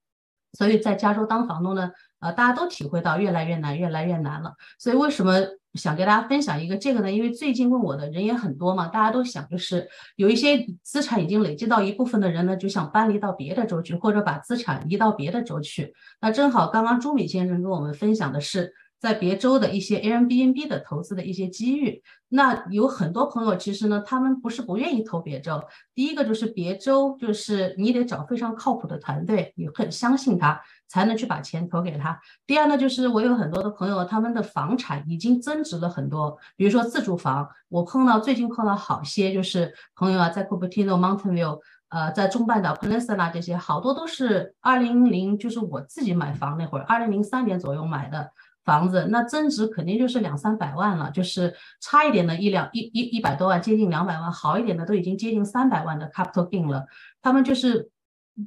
所以在加州当房东呢，呃，大家都体会到越来越难，越来越难了。所以为什么？想给大家分享一个这个呢，因为最近问我的人也很多嘛，大家都想就是有一些资产已经累积到一部分的人呢，就想搬离到别的州去，或者把资产移到别的州去。那正好刚刚朱敏先生跟我们分享的是。在别州的一些 Airbnb 的投资的一些机遇，那有很多朋友其实呢，他们不是不愿意投别州。第一个就是别州，就是你得找非常靠谱的团队，你很相信他，才能去把钱投给他。第二呢，就是我有很多的朋友，他们的房产已经增值了很多，比如说自住房，我碰到最近碰到好些，就是朋友啊，在 Cupertino Mountain View，呃，在中半岛 Peninsula 这些，好多都是二零零，就是我自己买房那会儿，二零零三年左右买的。房子那增值肯定就是两三百万了，就是差一点的一两一一一百多万，接近两百万，好一点的都已经接近三百万的 capital gain 了。他们就是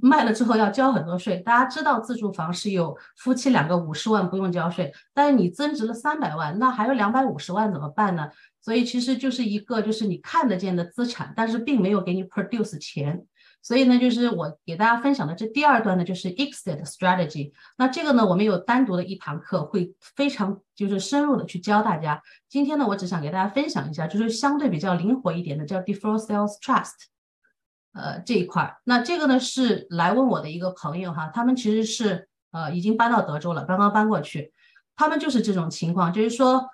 卖了之后要交很多税。大家知道自住房是有夫妻两个五十万不用交税，但是你增值了三百万，那还有两百五十万怎么办呢？所以其实就是一个就是你看得见的资产，但是并没有给你 produce 钱。所以呢，就是我给大家分享的这第二段呢，就是 exit strategy。那这个呢，我们有单独的一堂课，会非常就是深入的去教大家。今天呢，我只想给大家分享一下，就是相对比较灵活一点的，叫 default sales trust，呃这一块。那这个呢是来问我的一个朋友哈，他们其实是呃已经搬到德州了，刚刚搬过去，他们就是这种情况，就是说。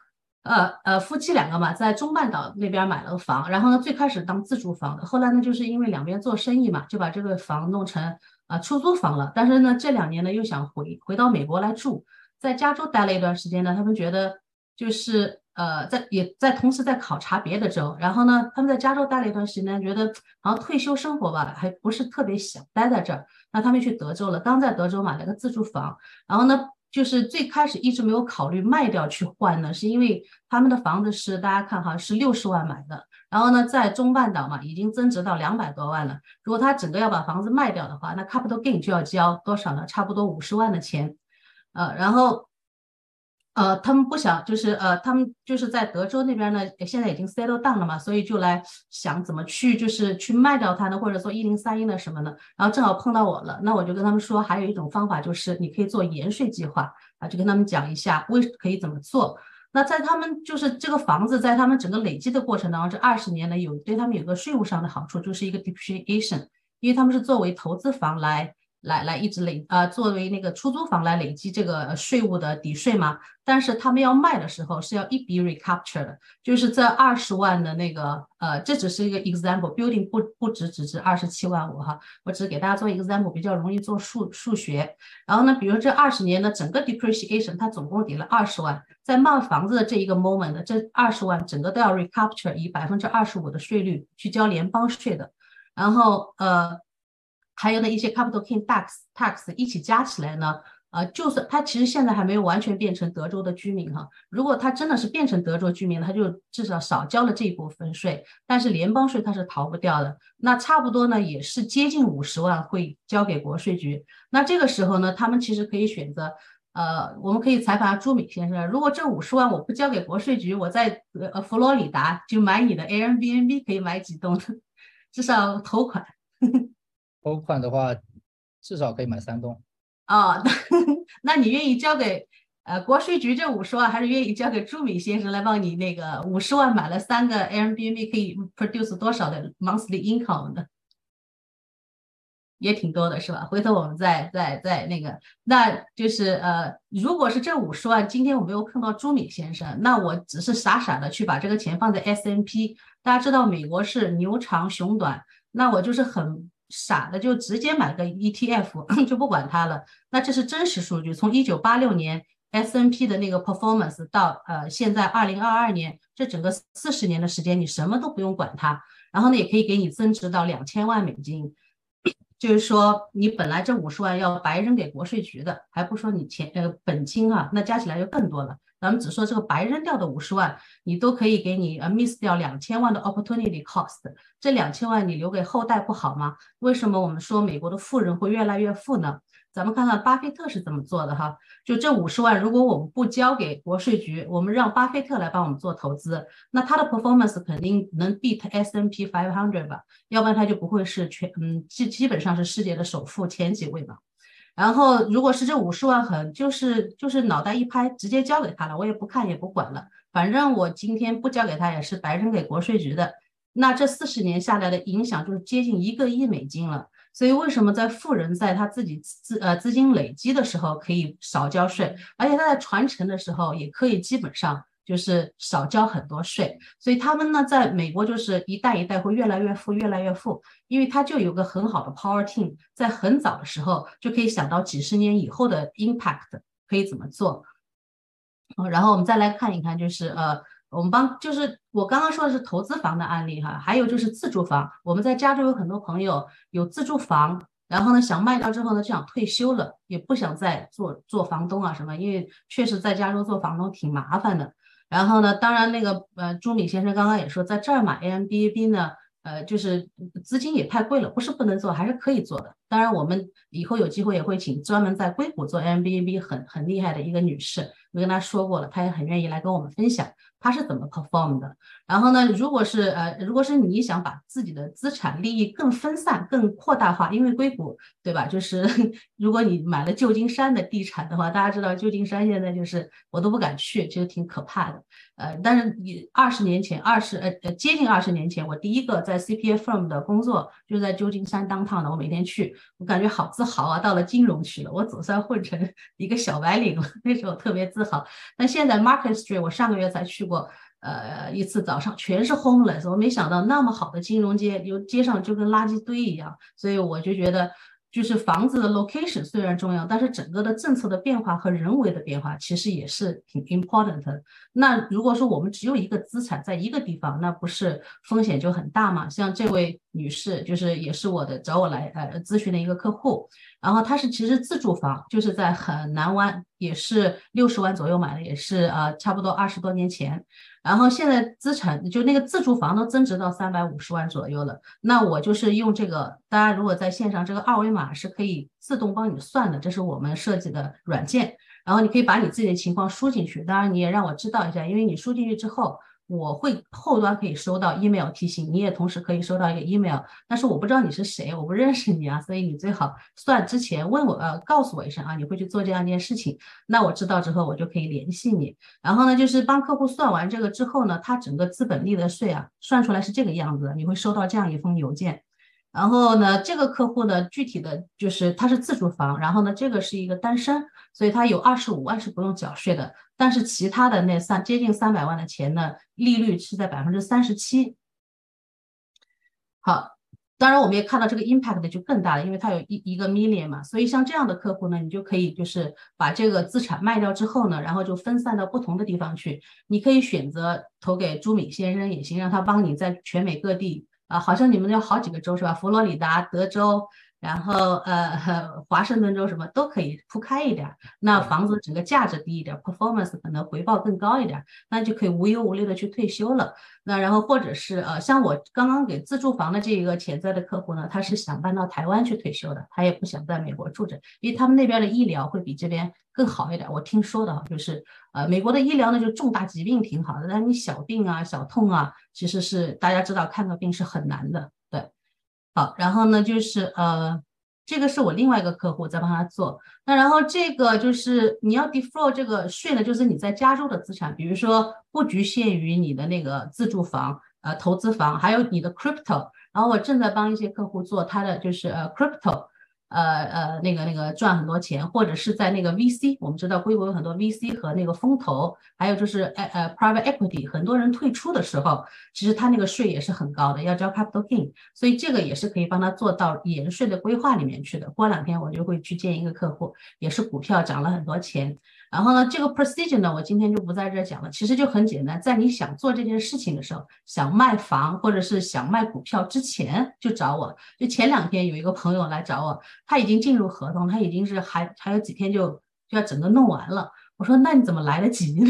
呃呃，夫妻两个嘛，在中半岛那边买了个房，然后呢，最开始当自住房的，后来呢，就是因为两边做生意嘛，就把这个房弄成啊出租房了。但是呢，这两年呢，又想回回到美国来住，在加州待了一段时间呢，他们觉得就是呃，在也在同时在考察别的州，然后呢，他们在加州待了一段时间，觉得好像退休生活吧，还不是特别想待在这儿，那他们去德州了，刚在德州买了个自住房，然后呢。就是最开始一直没有考虑卖掉去换呢，是因为他们的房子是大家看哈是六十万买的，然后呢，在中半岛嘛，已经增值到两百多万了。如果他整个要把房子卖掉的话，那 capital gain 就要交多少呢？差不多五十万的钱。呃，然后。呃，他们不想，就是呃，他们就是在德州那边呢，现在已经 settle down 了嘛，所以就来想怎么去，就是去卖掉它呢，或者说一零三一呢什么的。然后正好碰到我了，那我就跟他们说，还有一种方法就是你可以做延税计划啊，就跟他们讲一下为可以怎么做。那在他们就是这个房子在他们整个累积的过程当中，这二十年呢，有对他们有个税务上的好处，就是一个 depreciation，因为他们是作为投资房来。来来一直累啊，作为那个出租房来累积这个税务的抵税嘛。但是他们要卖的时候是要一笔 recapture 的，就是这二十万的那个呃，这只是一个 example，building 不不止只值二十七万五哈，我只是给大家做 example，比较容易做数数学。然后呢，比如这二十年的整个 depreciation，它总共抵了二十万，在卖房子的这一个 moment，这二十万整个都要 recapture，以百分之二十五的税率去交联邦税的。然后呃。还有呢，一些 capital gain tax tax 一起加起来呢，呃，就算他其实现在还没有完全变成德州的居民哈，如果他真的是变成德州居民，他就至少少交了这一部分税，但是联邦税他是逃不掉的。那差不多呢，也是接近五十万会交给国税局。那这个时候呢，他们其实可以选择，呃，我们可以采访朱敏先生，如果这五十万我不交给国税局，我在呃佛罗里达就买你的 Airbnb 可以买几栋，至少头款。
头款的话，至少可以买三栋。
哦，那 那你愿意交给呃国税局这五十万，还是愿意交给朱敏先生来帮你那个五十万买了三个 Airbnb，可以 produce 多少的 monthly income 呢？也挺多的是吧？回头我们再再再那个，那就是呃，如果是这五十万，今天我没有碰到朱敏先生，那我只是傻傻的去把这个钱放在 S M P，大家知道美国是牛长熊短，那我就是很。傻的就直接买个 ETF 就不管它了。那这是真实数据，从一九八六年 S N P 的那个 performance 到呃现在二零二二年，这整个四十年的时间，你什么都不用管它，然后呢也可以给你增值到两千万美金。就是说你本来这五十万要白扔给国税局的，还不说你钱呃本金啊，那加起来就更多了。咱们只说这个白扔掉的五十万，你都可以给你呃 miss 掉两千万的 opportunity cost，这两千万你留给后代不好吗？为什么我们说美国的富人会越来越富呢？咱们看看巴菲特是怎么做的哈，就这五十万，如果我们不交给国税局，我们让巴菲特来帮我们做投资，那他的 performance 肯定能 beat S N P five hundred 吧？要不然他就不会是全嗯基基本上是世界的首富前几位嘛。然后，如果是这五十万，很就是就是脑袋一拍，直接交给他了，我也不看也不管了，反正我今天不交给他也是白扔给国税局的。那这四十年下来的影响就是接近一个亿美金了。所以为什么在富人在他自己资呃资金累积的时候可以少交税，而且他在传承的时候也可以基本上。就是少交很多税，所以他们呢，在美国就是一代一代会越来越富，越来越富，因为他就有个很好的 power team，在很早的时候就可以想到几十年以后的 impact 可以怎么做。然后我们再来看一看，就是呃，我们帮就是我刚刚说的是投资房的案例哈，还有就是自住房。我们在加州有很多朋友有自住房，然后呢想卖掉之后呢就想退休了，也不想再做做房东啊什么，因为确实在加州做房东挺麻烦的。然后呢，当然那个呃，朱敏先生刚刚也说，在这儿买 A M B A B 呢，呃，就是资金也太贵了，不是不能做，还是可以做的。当然，我们以后有机会也会请专门在硅谷做 A M B A B 很很厉害的一个女士，我跟他说过了，他也很愿意来跟我们分享。他是怎么 perform 的？然后呢，如果是呃，如果是你想把自己的资产利益更分散、更扩大化，因为硅谷对吧？就是 如果你买了旧金山的地产的话，大家知道旧金山现在就是我都不敢去，其实挺可怕的。呃，但是你二十年前，二十呃接近二十年前，我第一个在 CPA firm 的工作就在旧金山当趟的，我每天去，我感觉好自豪啊！到了金融区了，我总算混成一个小白领了，那时候特别自好。那现在 Market Street，我上个月才去过。呃，一次早上全是 homeless，我没想到那么好的金融街，有街上就跟垃圾堆一样，所以我就觉得，就是房子的 location 虽然重要，但是整个的政策的变化和人为的变化其实也是挺 important 的。那如果说我们只有一个资产在一个地方，那不是风险就很大吗？像这位女士，就是也是我的找我来呃咨询的一个客户。然后它是其实自住房，就是在很南湾，也是六十万左右买的，也是呃差不多二十多年前。然后现在资产就那个自住房都增值到三百五十万左右了。那我就是用这个，大家如果在线上，这个二维码是可以自动帮你算的，这是我们设计的软件。然后你可以把你自己的情况输进去，当然你也让我知道一下，因为你输进去之后。我会后端可以收到 email 提醒，你也同时可以收到一个 email，但是我不知道你是谁，我不认识你啊，所以你最好算之前问我，呃，告诉我一声啊，你会去做这样一件事情，那我知道之后我就可以联系你。然后呢，就是帮客户算完这个之后呢，他整个资本利得税啊算出来是这个样子，你会收到这样一封邮件。然后呢，这个客户呢，具体的就是他是自住房，然后呢，这个是一个单身，所以他有二十五万是不用缴税的，但是其他的那三接近三百万的钱呢，利率是在百分之三十七。好，当然我们也看到这个 impact 就更大了，因为它有一一个 million 嘛，所以像这样的客户呢，你就可以就是把这个资产卖掉之后呢，然后就分散到不同的地方去，你可以选择投给朱敏先生也行，让他帮你在全美各地。啊，好像你们有好几个州是吧？佛罗里达、德州。然后呃，华盛顿州什么都可以铺开一点，那房子整个价值低一点，performance 可能回报更高一点，那就可以无忧无虑的去退休了。那然后或者是呃，像我刚刚给自住房的这一个潜在的客户呢，他是想搬到台湾去退休的，他也不想在美国住着，因为他们那边的医疗会比这边更好一点。我听说的，就是呃，美国的医疗呢，就重大疾病挺好的，但你小病啊、小痛啊，其实是大家知道看个病是很难的。好，然后呢，就是呃，这个是我另外一个客户在帮他做。那然后这个就是你要 defer 这个税呢，就是你在加州的资产，比如说不局限于你的那个自住房、呃投资房，还有你的 crypto。然后我正在帮一些客户做他的就是呃 crypto。呃呃，那个那个赚很多钱，或者是在那个 VC，我们知道硅谷有很多 VC 和那个风投，还有就是呃呃 private equity，很多人退出的时候，其实他那个税也是很高的，要交 capital gain，所以这个也是可以帮他做到延税的规划里面去的。过两天我就会去见一个客户，也是股票涨了很多钱。然后呢，这个 procedure 呢，我今天就不在这讲了。其实就很简单，在你想做这件事情的时候，想卖房或者是想卖股票之前，就找我。就前两天有一个朋友来找我，他已经进入合同，他已经是还还有几天就就要整个弄完了。我说那你怎么来得及呢？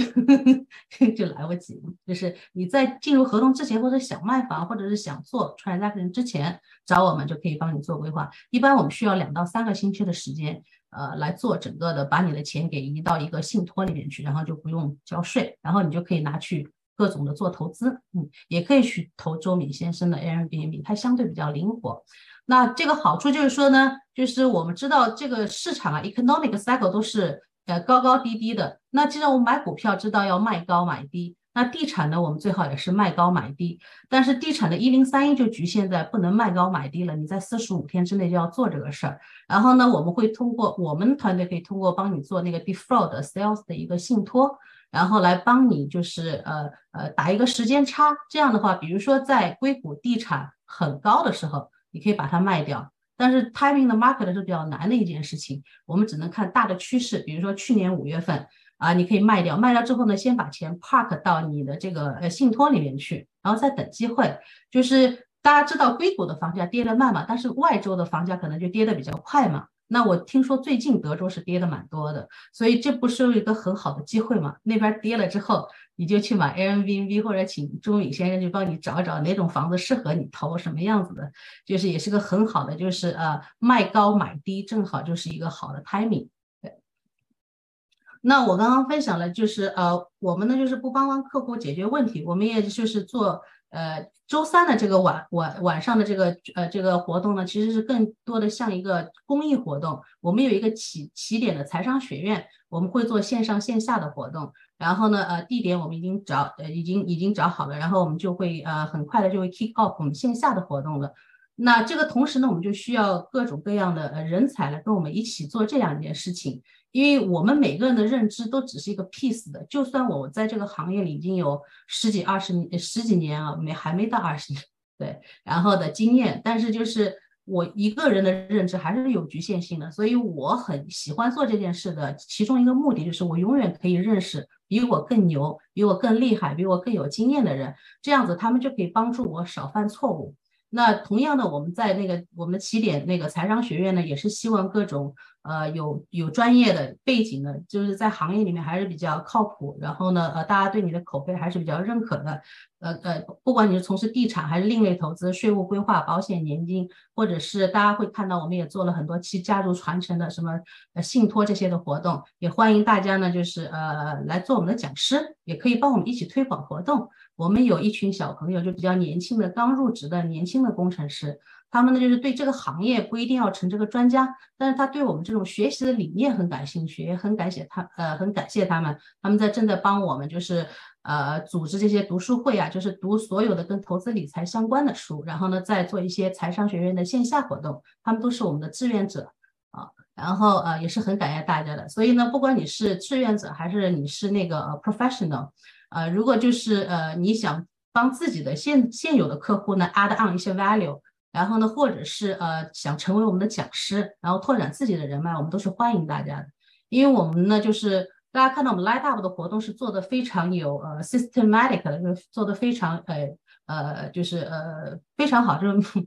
就来不及。就是你在进入合同之前，或者想卖房，或者是想做 transaction 之前找我们，就可以帮你做规划。一般我们需要两到三个星期的时间。呃，来做整个的，把你的钱给移到一个信托里面去，然后就不用交税，然后你就可以拿去各种的做投资，嗯，也可以去投周敏先生的 Airbnb，它相对比较灵活。那这个好处就是说呢，就是我们知道这个市场啊，economic cycle 都是呃高高低低的。那既然我们买股票知道要卖高买低。那地产呢？我们最好也是卖高买低，但是地产的一零三一就局限在不能卖高买低了，你在四十五天之内就要做这个事儿。然后呢，我们会通过我们团队可以通过帮你做那个 default sales 的一个信托，然后来帮你就是呃呃打一个时间差。这样的话，比如说在硅谷地产很高的时候，你可以把它卖掉。但是 timing 的 market 是比较难的一件事情，我们只能看大的趋势。比如说去年五月份。啊，你可以卖掉，卖掉之后呢，先把钱 park 到你的这个呃信托里面去，然后再等机会。就是大家知道硅谷的房价跌得慢嘛，但是外州的房价可能就跌得比较快嘛。那我听说最近德州是跌的蛮多的，所以这不是有一个很好的机会嘛？那边跌了之后，你就去买 Airbnb 或者请钟敏先生去帮你找找哪种房子适合你投什么样子的，就是也是个很好的，就是呃卖高买低，正好就是一个好的 timing。那我刚刚分享了，就是呃，我们呢就是不帮帮客户解决问题，我们也就是做呃周三的这个晚晚晚上的这个呃这个活动呢，其实是更多的像一个公益活动。我们有一个起起点的财商学院，我们会做线上线下的活动。然后呢，呃，地点我们已经找呃已经已经找好了，然后我们就会呃很快的就会 kick off 我们线下的活动了。那这个同时呢，我们就需要各种各样的呃人才来跟我们一起做这两件事情。因为我们每个人的认知都只是一个 piece 的，就算我在这个行业里已经有十几二十年、十几年啊，没还没到二十年，对，然后的经验，但是就是我一个人的认知还是有局限性的，所以我很喜欢做这件事的。其中一个目的就是我永远可以认识比我更牛、比我更厉害、比我更有经验的人，这样子他们就可以帮助我少犯错误。那同样的，我们在那个我们起点那个财商学院呢，也是希望各种呃有有专业的背景的，就是在行业里面还是比较靠谱，然后呢呃大家对你的口碑还是比较认可的。呃呃，不管你是从事地产还是另类投资、税务规划、保险、年金，或者是大家会看到，我们也做了很多期家族传承的什么呃信托这些的活动，也欢迎大家呢，就是呃来做我们的讲师，也可以帮我们一起推广活动。我们有一群小朋友，就比较年轻的、刚入职的年轻的工程师，他们呢就是对这个行业不一定要成这个专家，但是他对我们这种学习的理念很感兴趣，也很感谢他，呃，很感谢他们，他们在正在帮我们就是。呃，组织这些读书会啊，就是读所有的跟投资理财相关的书，然后呢，再做一些财商学院的线下活动，他们都是我们的志愿者啊。然后呃，也是很感谢大家的。所以呢，不管你是志愿者还是你是那个 professional，呃，如果就是呃你想帮自己的现现有的客户呢 add on 一些 value，然后呢，或者是呃想成为我们的讲师，然后拓展自己的人脉，我们都是欢迎大家的，因为我们呢就是。大家看到我们 Light Up 的活动是做的非常有呃 systematic 的，就是做的非常呃呃就是呃非常好，就是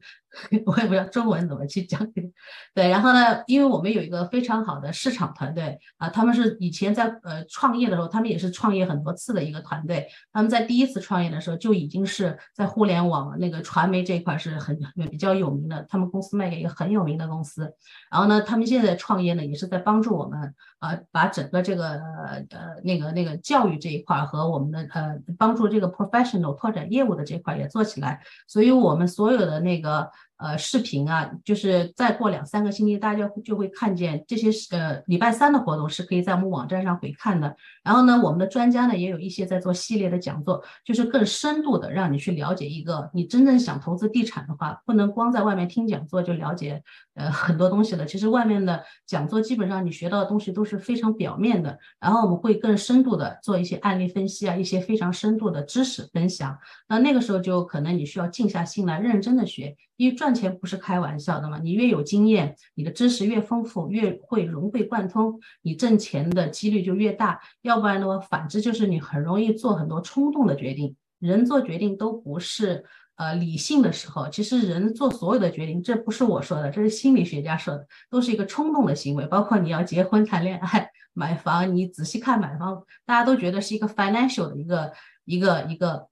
我也不知道中文怎么去讲。对，然后呢，因为我们有一个非常好的市场团队啊，他们是以前在呃创业的时候，他们也是创业很多次的一个团队。他们在第一次创业的时候就已经是在互联网那个传媒这一块是很比较有名的，他们公司卖给一个很有名的公司。然后呢，他们现在创业呢也是在帮助我们啊，把整个这个呃那个那个教育这一块和我们的呃帮助这个 professional 拓展业务的这块也做起来。所以我我们所有的那个。呃，视频啊，就是再过两三个星期，大家就会看见这些是呃礼拜三的活动是可以在我们网站上回看的。然后呢，我们的专家呢也有一些在做系列的讲座，就是更深度的让你去了解一个你真正想投资地产的话，不能光在外面听讲座就了解呃很多东西了。其实外面的讲座基本上你学到的东西都是非常表面的。然后我们会更深度的做一些案例分析啊，一些非常深度的知识分享。那那个时候就可能你需要静下心来认真的学。因为赚赚钱不是开玩笑的嘛，你越有经验，你的知识越丰富，越会融会贯通，你挣钱的几率就越大。要不然的话，反之就是你很容易做很多冲动的决定。人做决定都不是呃理性的时候，其实人做所有的决定，这不是我说的，这是心理学家说的，都是一个冲动的行为。包括你要结婚、谈恋爱、买房，你仔细看买房，大家都觉得是一个 financial 的一个一个一个。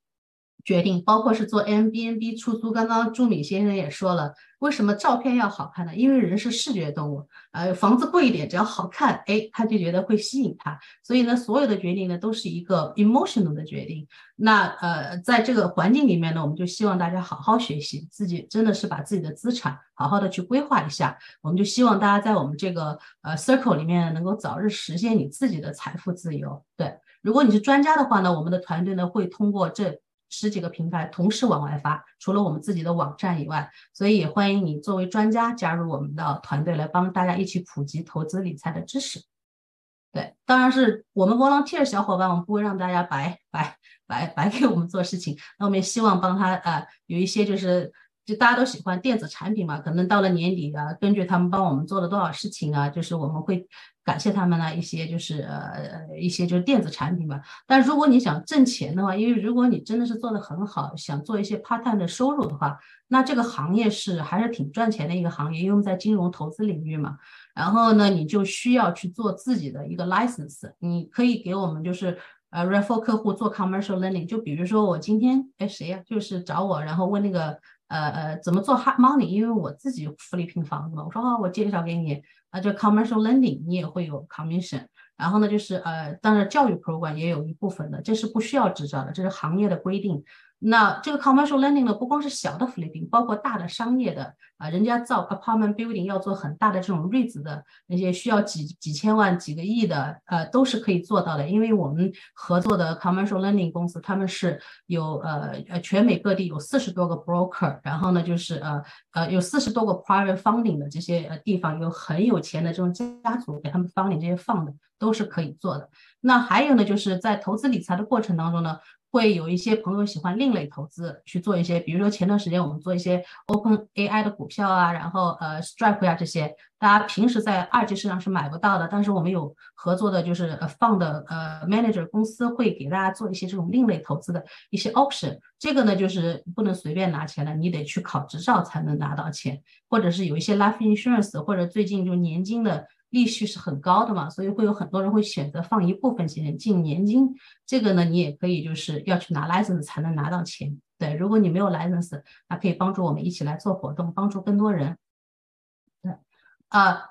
决定包括是做 M B N B 出租，刚刚朱敏先生也说了，为什么照片要好看呢？因为人是视觉动物，呃，房子贵一点，只要好看，哎，他就觉得会吸引他。所以呢，所有的决定呢，都是一个 emotional 的决定。那呃，在这个环境里面呢，我们就希望大家好好学习，自己真的是把自己的资产好好的去规划一下。我们就希望大家在我们这个呃 circle 里面能够早日实现你自己的财富自由。对，如果你是专家的话呢，我们的团队呢会通过这。十几个平台同时往外发，除了我们自己的网站以外，所以也欢迎你作为专家加入我们的团队，来帮大家一起普及投资理财的知识。对，当然是我们 volunteer 小伙伴，我们不会让大家白白白白给我们做事情，那我们也希望帮他呃有一些就是就大家都喜欢电子产品嘛，可能到了年底啊，根据他们帮我们做了多少事情啊，就是我们会。感谢他们呢，一些就是呃一些就是电子产品吧。但如果你想挣钱的话，因为如果你真的是做的很好，想做一些 part time 的收入的话，那这个行业是还是挺赚钱的一个行业，因为在金融投资领域嘛。然后呢，你就需要去做自己的一个 license，你可以给我们就是呃 refer 客户做 commercial learning，。就比如说我今天哎谁呀，就是找我，然后问那个呃呃怎么做 hard money，因为我自己有福利平房子嘛，我说啊，我介绍给你。啊，就 commercial lending，你也会有 commission。然后呢，就是呃，当然教育 program 也有一部分的，这是不需要执照的，这是行业的规定。那这个 commercial lending 呢，不光是小的 flipping，包括大的商业的啊，人家造 apartment building 要做很大的这种 REITs 的那些需要几几千万、几个亿的，呃，都是可以做到的。因为我们合作的 commercial lending 公司，他们是有呃呃全美各地有四十多个 broker，然后呢就是呃呃有四十多个 private funding 的这些呃地方，有很有钱的这种家族给他们 funding 这些 fund 都是可以做的。那还有呢，就是在投资理财的过程当中呢。会有一些朋友喜欢另类投资去做一些，比如说前段时间我们做一些 Open AI 的股票啊，然后呃 Stripe 呀这些，大家平时在二级市场是买不到的，但是我们有合作的，就是呃放的呃 manager 公司会给大家做一些这种另类投资的一些 option，这个呢就是不能随便拿钱的，你得去考执照才能拿到钱，或者是有一些 life insurance，或者最近就年金的。利息是很高的嘛，所以会有很多人会选择放一部分钱进年金。这个呢，你也可以就是要去拿 license 才能拿到钱。对，如果你没有 license，那可以帮助我们一起来做活动，帮助更多人。对，啊，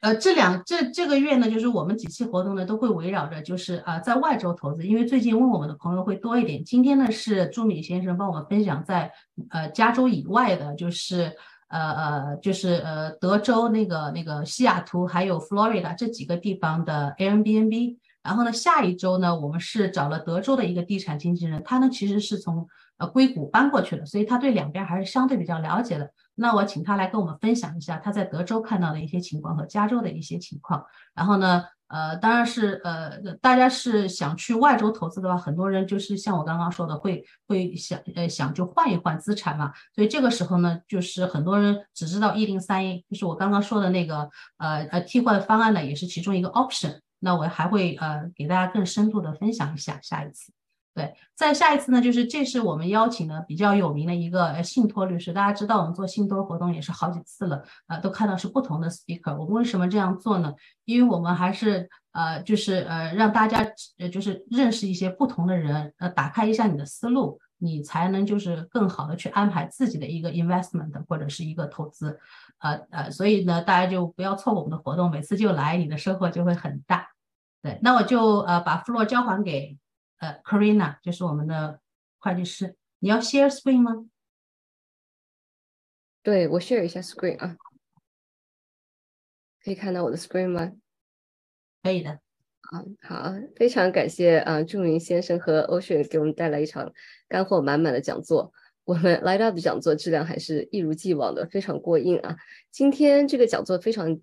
呃，这两这这个月呢，就是我们几期活动呢都会围绕着就是啊，在外州投资，因为最近问我们的朋友会多一点。今天呢是朱敏先生帮我们分享在呃加州以外的，就是。呃呃，就是呃，德州那个那个西雅图，还有 Florida 这几个地方的 Airbnb。然后呢，下一周呢，我们是找了德州的一个地产经纪人，他呢其实是从呃硅谷搬过去的，所以他对两边还是相对比较了解的。那我请他来跟我们分享一下他在德州看到的一些情况和加州的一些情况。然后呢。呃，当然是呃，大家是想去外州投资的话，很多人就是像我刚刚说的，会会想呃想就换一换资产嘛。所以这个时候呢，就是很多人只知道一零三一，就是我刚刚说的那个呃呃替换方案呢，也是其中一个 option。那我还会呃给大家更深度的分享一下下一次。对，再下一次呢，就是这是我们邀请的比较有名的一个信托律师。大家知道，我们做信托活动也是好几次了，呃，都看到是不同的 speaker。我们为什么这样做呢？因为我们还是呃，就是呃，让大家呃，就是认识一些不同的人，呃，打开一下你的思路，你才能就是更好的去安排自己的一个 investment 或者是一个投资，呃呃，所以呢，大家就不要错过我们的活动，每次就来，你的收获就会很大。对，那我就呃把 floor 交还给。呃，Karina 就是我们的会计师，你要 share screen 吗？
对我 share 一下 screen 啊，可以看到我的 screen 吗？
可以的。
嗯，好，非常感谢啊，祝明先生和 Ocean 给我们带来一场干货满满的讲座。我们 Light Up 的讲座质量还是一如既往的非常过硬啊。今天这个讲座非常。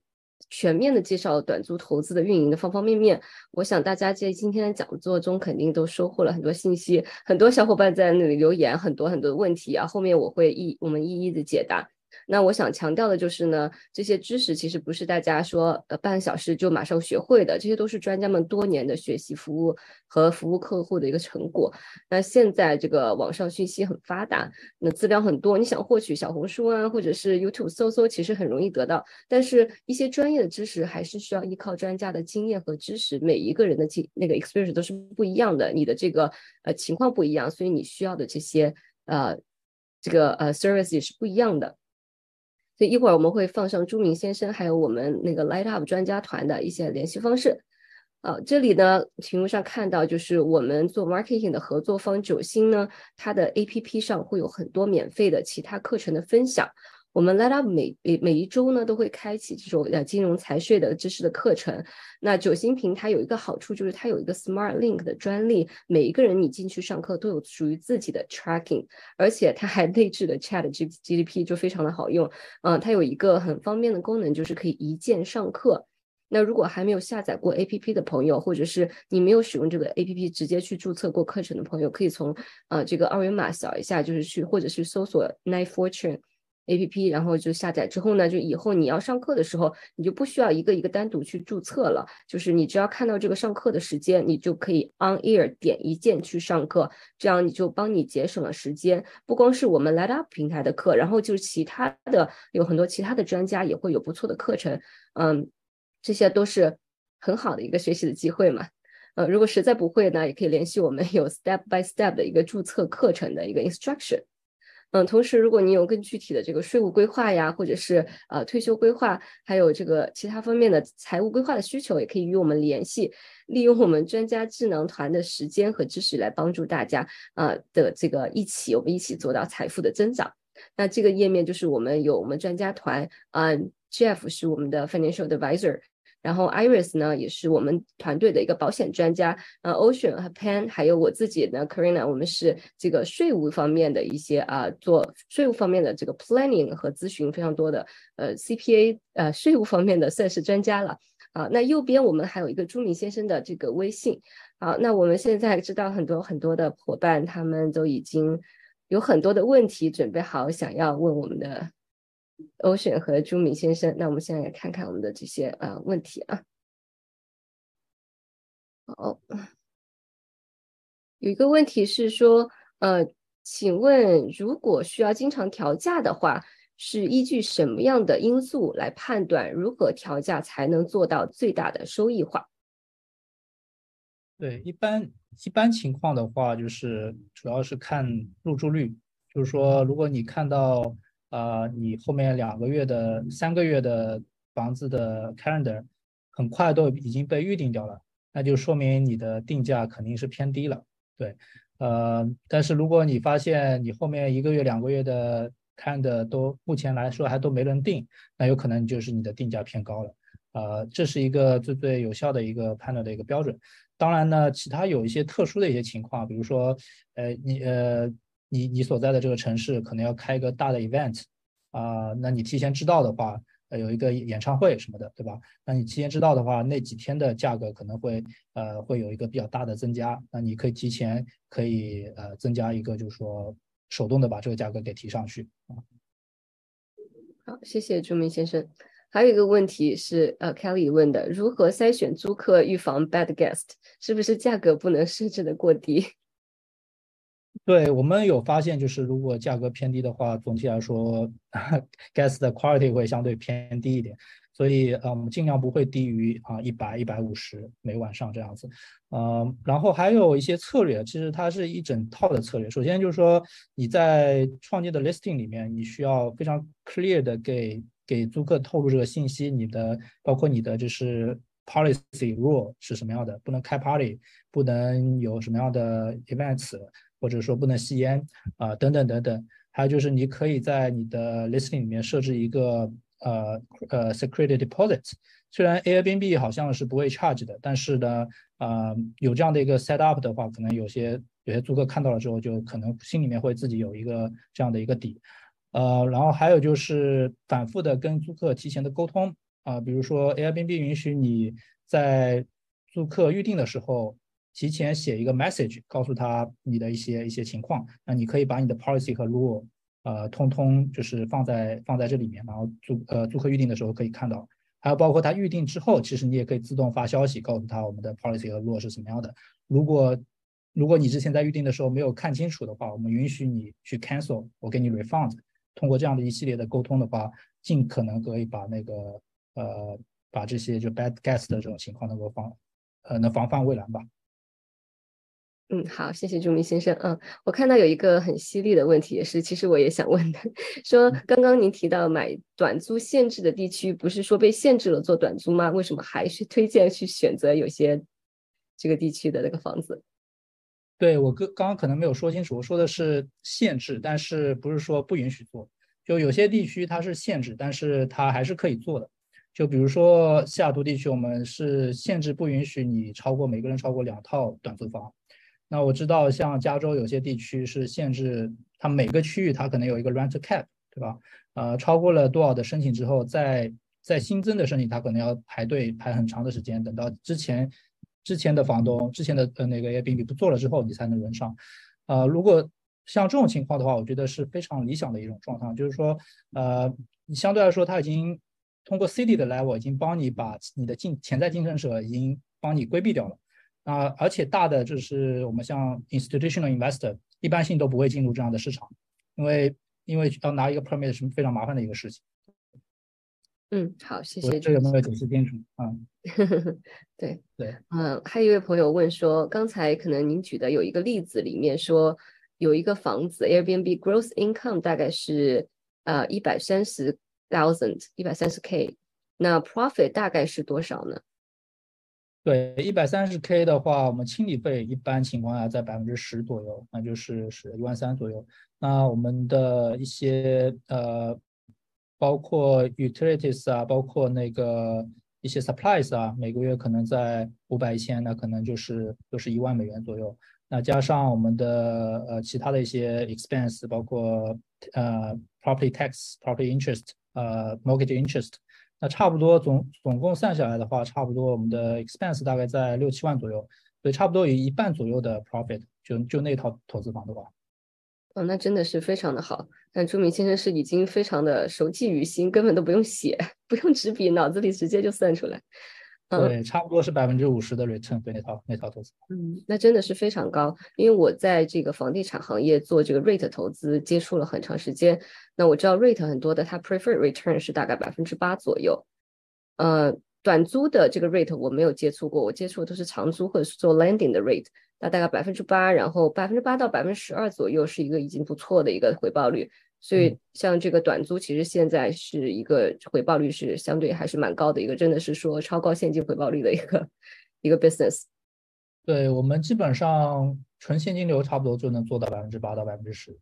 全面的介绍短租投资的运营的方方面面，我想大家在今天的讲座中肯定都收获了很多信息。很多小伙伴在那里留言很多很多的问题啊，后面我会一我们一一的解答。那我想强调的就是呢，这些知识其实不是大家说呃半小时就马上学会的，这些都是专家们多年的学习、服务和服务客户的一个成果。那现在这个网上信息很发达，那资料很多，你想获取小红书啊，或者是 YouTube 搜搜，其实很容易得到。但是一些专业的知识还是需要依靠专家的经验和知识。每一个人的经那个 experience 都是不一样的，你的这个呃情况不一样，所以你需要的这些呃这个呃 service 也是不一样的。所以一会儿我们会放上朱明先生，还有我们那个 Light Up 专家团的一些联系方式。啊，这里呢，屏幕上看到就是我们做 marketing 的合作方九星呢，它的 APP 上会有很多免费的其他课程的分享。我们 Light Up 每每每一周呢都会开启这种呃金融财税的知识的课程。那九星平台有一个好处就是它有一个 Smart Link 的专利，每一个人你进去上课都有属于自己的 tracking，而且它还内置的 Chat G G D P 就非常的好用。嗯，它有一个很方便的功能，就是可以一键上课。那如果还没有下载过 A P P 的朋友，或者是你没有使用这个 A P P 直接去注册过课程的朋友，可以从呃这个二维码扫一下，就是去或者是搜索 Night Fortune。A P P，然后就下载之后呢，就以后你要上课的时候，你就不需要一个一个单独去注册了，就是你只要看到这个上课的时间，你就可以 On Air 点一键去上课，这样你就帮你节省了时间。不光是我们 Light Up 平台的课，然后就是其他的有很多其他的专家也会有不错的课程，嗯，这些都是很好的一个学习的机会嘛。呃，如果实在不会呢，也可以联系我们有 Step by Step 的一个注册课程的一个 Instruction。嗯，同时，如果你有更具体的这个税务规划呀，或者是呃退休规划，还有这个其他方面的财务规划的需求，也可以与我们联系，利用我们专家智能团的时间和知识来帮助大家啊的这个一起，我们一起做到财富的增长。那这个页面就是我们有我们专家团，嗯，Jeff 是我们的 financial advisor。然后 Iris 呢，也是我们团队的一个保险专家。呃，Ocean 和 Pan 还有我自己呢，Karina，我们是这个税务方面的一些啊，做税务方面的这个 planning 和咨询非常多的呃 CPA 呃税务方面的算是专家了啊。那右边我们还有一个朱明先生的这个微信好，那我们现在知道很多很多的伙伴，他们都已经有很多的问题准备好，想要问我们的欧选和朱敏先生。那我们现在来看看我们的这些呃问题啊。好，有一个问题是说，呃，请问如果需要经常调价的话，是依据什么样的因素来判断如何调价才能做到最大的收益化？
对，一般一般情况的话，就是主要是看入住率。就是说，如果你看到呃，你后面两个月的、三个月的房子的 calendar 很快都已经被预定掉了，那就说明你的定价肯定是偏低了。对，呃，但是如果你发现你后面一个月、两个月的 calendar 都目前来说还都没人定，那有可能就是你的定价偏高了。呃，这是一个最最有效的一个判断的一个标准。当然呢，其他有一些特殊的一些情况，比如说，呃，你呃，你你所在的这个城市可能要开一个大的 event，啊，那你提前知道的话，呃，有一个演唱会什么的，对吧？那你提前知道的话，那几天的价格可能会呃会有一个比较大的增加，那你可以提前可以呃增加一个，就是说手动的把这个价格给提上去啊。
好，谢谢朱明先生。还有一个问题是，呃，Kelly 问的，如何筛选租客，预防 bad guest？是不是价格不能设置的过低？
对我们有发现，就是如果价格偏低的话，总体来说，guest 的 quality 会相对偏低一点。所以，呃，我们尽量不会低于啊一百、一百五十每晚上这样子。呃，然后还有一些策略，其实它是一整套的策略。首先就是说，你在创建的 listing 里面，你需要非常 clear 的给。给租客透露这个信息，你的包括你的就是 policy rule 是什么样的，不能开 party，不能有什么样的 events，或者说不能吸烟啊，等等等等。还有就是你可以在你的 listing 里面设置一个呃呃 security deposit，虽然 Airbnb 好像是不会 charge 的，但是呢，啊有这样的一个 set up 的话，可能有些有些租客看到了之后，就可能心里面会自己有一个这样的一个底。呃，然后还有就是反复的跟租客提前的沟通啊，比如说 Airbnb 允许你在租客预定的时候提前写一个 message，告诉他你的一些一些情况，那你可以把你的 policy 和 rule 呃通通就是放在放在这里面，然后租呃租客预定的时候可以看到，还有包括他预定之后，其实你也可以自动发消息告诉他我们的 policy 和 rule 是什么样的。如果如果你之前在预定的时候没有看清楚的话，我们允许你去 cancel，我给你 refund。通过这样的一系列的沟通的话，尽可能可以把那个呃，把这些就 bad guest 的这种情况能够防，呃，能防范未然吧。
嗯，好，谢谢朱明先生。嗯，我看到有一个很犀利的问题，也是其实我也想问的，说刚刚您提到买短租限制的地区，不是说被限制了做短租吗？为什么还是推荐去选择有些这个地区的那个房子？
对我刚刚刚可能没有说清楚，我说的是限制，但是不是说不允许做。就有些地区它是限制，但是它还是可以做的。就比如说西雅图地区，我们是限制不允许你超过每个人超过两套短租房。那我知道像加州有些地区是限制，它每个区域它可能有一个 rent cap，对吧？呃，超过了多少的申请之后，再再新增的申请，它可能要排队排很长的时间，等到之前。之前的房东，之前的呃那个 Airbnb 不做了之后，你才能轮上。呃，如果像这种情况的话，我觉得是非常理想的一种状态，就是说，呃，你相对来说，他已经通过 City 的 level 已经帮你把你的竞潜在竞争者已经帮你规避掉了。啊，而且大的就是我们像 institutional investor 一般性都不会进入这样的市场，因为因为要拿一个 permit 是非常麻烦的一个事情。
嗯，好，谢谢。
这有没有解释清楚？
嗯，对
对，
嗯，还有一位朋友问说，刚才可能您举的有一个例子里面说，有一个房子 Airbnb gross income 大概是呃一百三十 thousand 一百三十 k，那 profit 大概是多少呢？
对，一百三十 k 的话，我们清理费一般情况下在百分之十左右，那就是是一万三左右。那我们的一些呃。包括 utilities 啊，包括那个一些 supplies 啊，每个月可能在五百一千，那可能就是就是一万美元左右。那加上我们的呃其他的一些 expense，包括呃 property tax、property interest、呃 mortgage interest，那差不多总总共算下来的话，差不多我们的 expense 大概在六七万左右。所以，差不多有一半左右的 profit，就就那套投资房的话。
哦，那真的是非常的好。那朱明先生是已经非常的熟记于心，根本都不用写，不用纸笔，脑子里直接就算出来。
对，差不多是百分之五十的 return 对那套那套投资。
嗯，那真的是非常高。因为我在这个房地产行业做这个 rate 投资，接触了很长时间。那我知道 rate 很多的，它 preferred return 是大概百分之八左右。呃，短租的这个 rate 我没有接触过，我接触的都是长租或者是做 landing 的 rate。那大概百分之八，然后百分之八到百分之十二左右是一个已经不错的一个回报率。所以像这个短租，其实现在是一个回报率是相对还是蛮高的一个，真的是说超高现金回报率的一个一个 business。
对我们基本上纯现金流差不多就能做到百分之八到百分之十。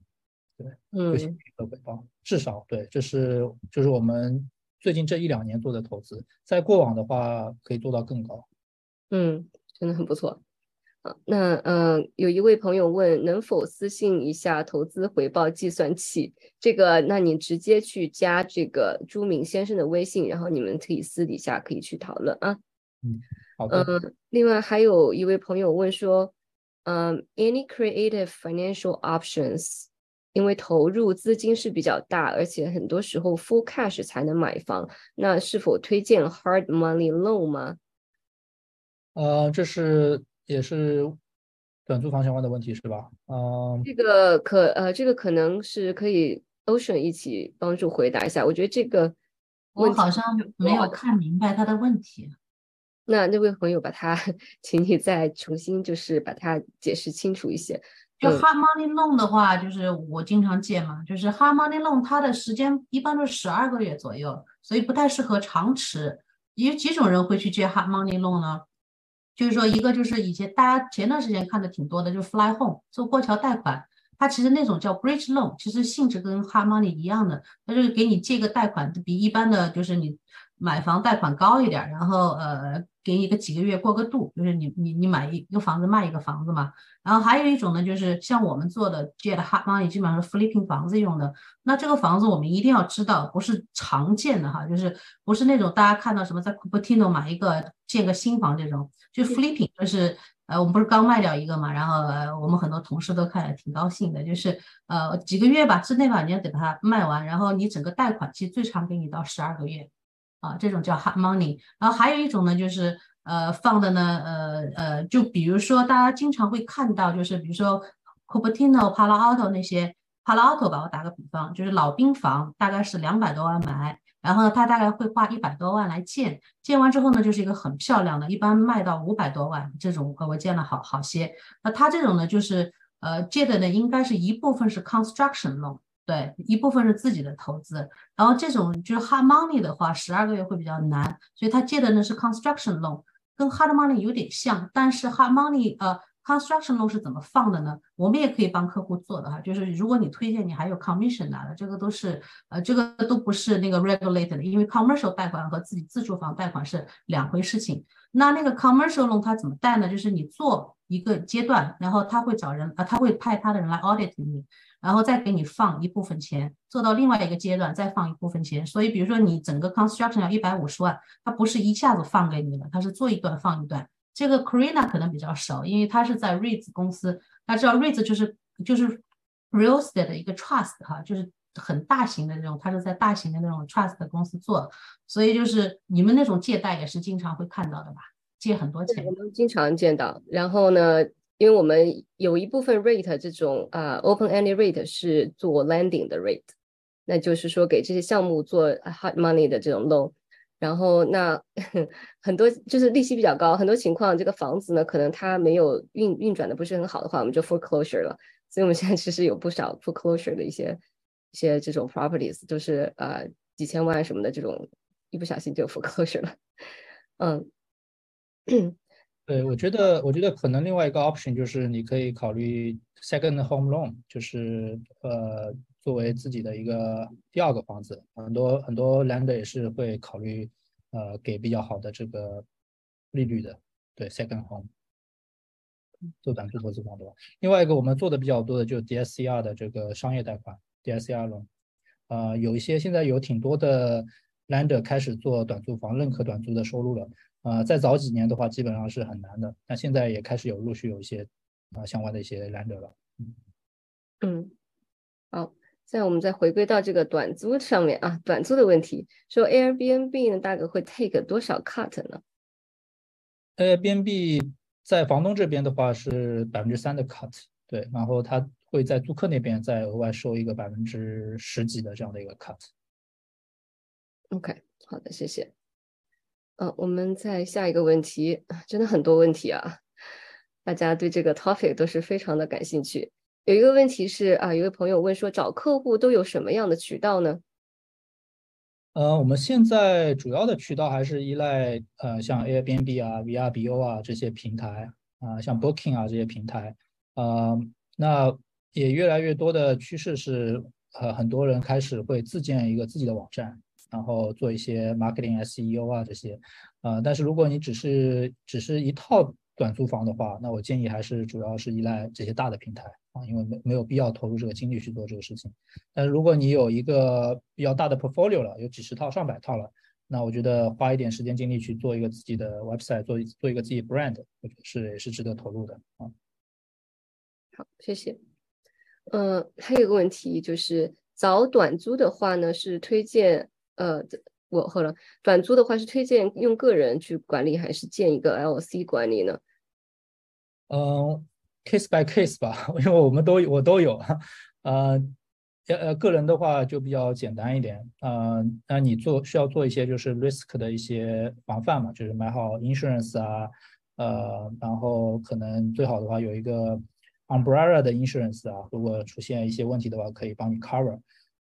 对，
嗯，
的回报至少对，这是就是我们最近这一两年做的投资，在过往的话可以做到更高。
嗯，真的很不错。那嗯，有一位朋友问能否私信一下投资回报计算器？这个，那你直接去加这个朱明先生的微信，然后你们可以私底下可以去讨论啊。
嗯，好的。
嗯，另外还有一位朋友问说，嗯，any creative financial options？因为投入资金是比较大，而且很多时候 full cash 才能买房，那是否推荐 hard money loan 吗？
呃，这是。也是短租房相关的问题是吧？嗯，
这个可呃，这个可能是可以 Ocean 一起帮助回答一下。我觉得这个
我好像没有看明白他的问题。
那那位朋友把他，请你再重新就是把它解释清楚一些。
就 Hard Money Loan 的话，就是我经常借嘛，就是 Hard Money Loan 它的时间一般都是十二个月左右，所以不太适合长持。有几种人会去借 Hard Money Loan 呢？就是说，一个就是以前大家前段时间看的挺多的，就是 Fly Home 做过桥贷款，它其实那种叫 Bridge Loan，其实性质跟 Hard Money 一样的，它就是给你借个贷款，比一般的就是你买房贷款高一点，然后呃。给你个几个月过个渡，就是你你你买一个房子卖一个房子嘛。然后还有一种呢，就是像我们做的借的 hard money，基本上是 flipping 房子用的。那这个房子我们一定要知道，不是常见的哈，就是不是那种大家看到什么在 Cupertino 买一个建个新房这种，就 flipping 就是呃我们不是刚卖掉一个嘛，然后呃我们很多同事都看了挺高兴的，就是呃几个月吧之内吧你要给它卖完，然后你整个贷款期最长给你到十二个月。啊，这种叫 hard money，然后还有一种呢，就是呃放的呢，呃呃，就比如说大家经常会看到，就是比如说 Cupertino、Palo Alto 那些 Palo Alto 吧，我打个比方，就是老兵房，大概是两百多万买，然后呢，他大概会花一百多万来建，建完之后呢，就是一个很漂亮的，一般卖到五百多万这种，我见了好好些。那他这种呢，就是呃借的呢，应该是一部分是 construction loan。对，一部分是自己的投资，然后这种就是 hard money 的话，十二个月会比较难，所以他借的呢是 construction loan，跟 hard money 有点像，但是 hard money 呃 construction loan 是怎么放的呢？我们也可以帮客户做的哈，就是如果你推荐你还有 commission 拿的，这个都是呃这个都不是那个 regulated 的，因为 commercial 贷款和自己自住房贷款是两回事情。那那个 commercial loan 它怎么贷呢？就是你做一个阶段，然后他会找人啊，他会派他的人来 audit 你。然后再给你放一部分钱，做到另外一个阶段再放一部分钱。所以，比如说你整个 construction 要一百五十万，它不是一下子放给你的，它是做一段放一段。这个 Karina 可能比较少，因为他是在 REIT 公司，大家知道 REIT 就是就是 real estate 的一个 trust 哈，就是很大型的那种，他是在大型的那种 trust 公司做，所以就是你们那种借贷也是经常会看到的吧？借很多钱，
我们经常见到。然后呢？因为我们有一部分 rate 这种啊 open ended rate 是做 lending 的 rate，那就是说给这些项目做 hard money 的这种 loan，然后那很多就是利息比较高，很多情况这个房子呢可能它没有运运转的不是很好的话，我们就 foreclosure 了。所以我们现在其实有不少 foreclosure 的一些些这种 properties，都是呃几千万什么的这种，一不小心就 foreclosure 了，嗯。
对，我觉得，我觉得可能另外一个 option 就是你可以考虑 second home loan，就是呃作为自己的一个第二个房子，很多很多 lender 也是会考虑呃给比较好的这个利率的。对，second home 做短租投资房对吧？另外一个我们做的比较多的就是 DSCR 的这个商业贷款，DSCR loan，呃有一些现在有挺多的 lender 开始做短租房，认可短租的收入了。呃，再早几年的话，基本上是很难的。那现在也开始有陆续有一些啊相关的一些 lender 了。
嗯嗯，好，现在我们再回归到这个短租上面啊，短租的问题，说 Airbnb 呢大概会 take 多少 cut 呢
？Airbnb 在房东这边的话是百分之三的 cut，对，然后他会在租客那边再额外收一个百分之十几的这样的一个 cut。
OK，好的，谢谢。嗯，我们再下一个问题，真的很多问题啊，大家对这个 topic 都是非常的感兴趣。有一个问题是啊，一位朋友问说，找客户都有什么样的渠道呢？
呃，我们现在主要的渠道还是依赖呃，像 Airbnb 啊、VRBO 啊这些平台啊，像 Booking 啊这些平台啊，那也越来越多的趋势是，呃，很多人开始会自建一个自己的网站。然后做一些 marketing SEO 啊这些，呃，但是如果你只是只是一套短租房的话，那我建议还是主要是依赖这些大的平台啊，因为没没有必要投入这个精力去做这个事情。但是如果你有一个比较大的 portfolio 了，有几十套、上百套了，那我觉得花一点时间精力去做一个自己的 website，做做一个自己 brand，是也是值得投入的啊。
好，谢谢。嗯，还有一个问题就是找短租的话呢，是推荐。呃，我后来短租的话是推荐用个人去管理还是建一个 LC 管理呢？
嗯，case by case 吧，因为我们都我都有，呃，呃，个人的话就比较简单一点，呃，那你做需要做一些就是 risk 的一些防范嘛，就是买好 insurance 啊，呃，然后可能最好的话有一个 umbrella 的 insurance 啊，如果出现一些问题的话可以帮你 cover。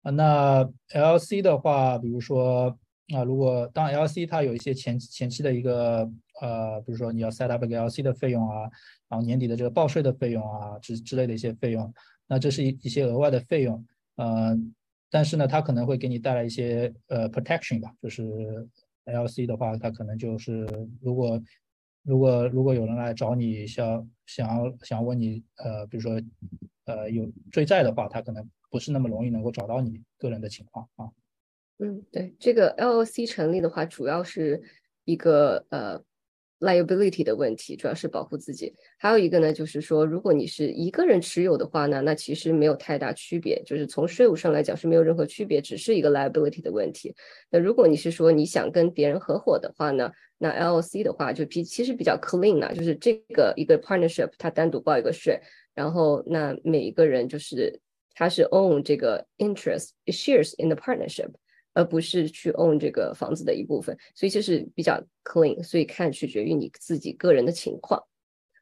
啊，那 L C 的话，比如说啊，如果当 L C 它有一些前前期的一个呃，比如说你要 set up 一个 L C 的费用啊，然后年底的这个报税的费用啊之之类的一些费用，那这是一一些额外的费用，呃，但是呢，它可能会给你带来一些呃 protection 吧，就是 L C 的话，它可能就是如果如果如果有人来找你，想想要想问你呃，比如说呃有追债的话，他可能。不是那么容易能够找到你个人的情况啊。
嗯，对，这个 LOC 成立的话，主要是一个呃 liability 的问题，主要是保护自己。还有一个呢，就是说，如果你是一个人持有的话呢，那其实没有太大区别，就是从税务上来讲是没有任何区别，只是一个 liability 的问题。那如果你是说你想跟别人合伙的话呢，那 LLC 的话就比其实比较 clean 了，就是这个一个 partnership 它单独报一个税，然后那每一个人就是。他是 own 这个 interest shares in the partnership，而不是去 own 这个房子的一部分，所以这是比较 clean，所以看取决于你自己个人的情况。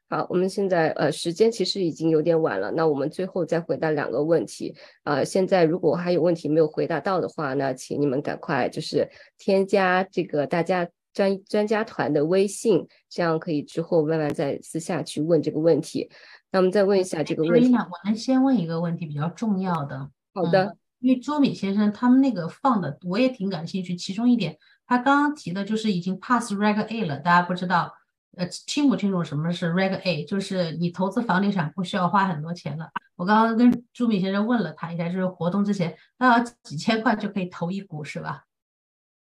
好，我们现在呃时间其实已经有点晚了，那我们最后再回答两个问题啊。现在如果还有问题没有回答到的话，那请你们赶快就是添加这个大家专专家团的微信，这样可以之后慢慢再私下去问这个问题。那我们再问一下这个问题。
我能先问一个问题，比较重要的。
好的。
因为朱敏先生他们那个放的，我也挺感兴趣。其中一点，他刚刚提的就是已经 pass Reg A 了。大家不知道，呃，清不清楚什么是 Reg A？就是你投资房地产不需要花很多钱了。我刚刚跟朱敏先生问了他一下，就是活动之前，那要几千块就可以投一股，是吧？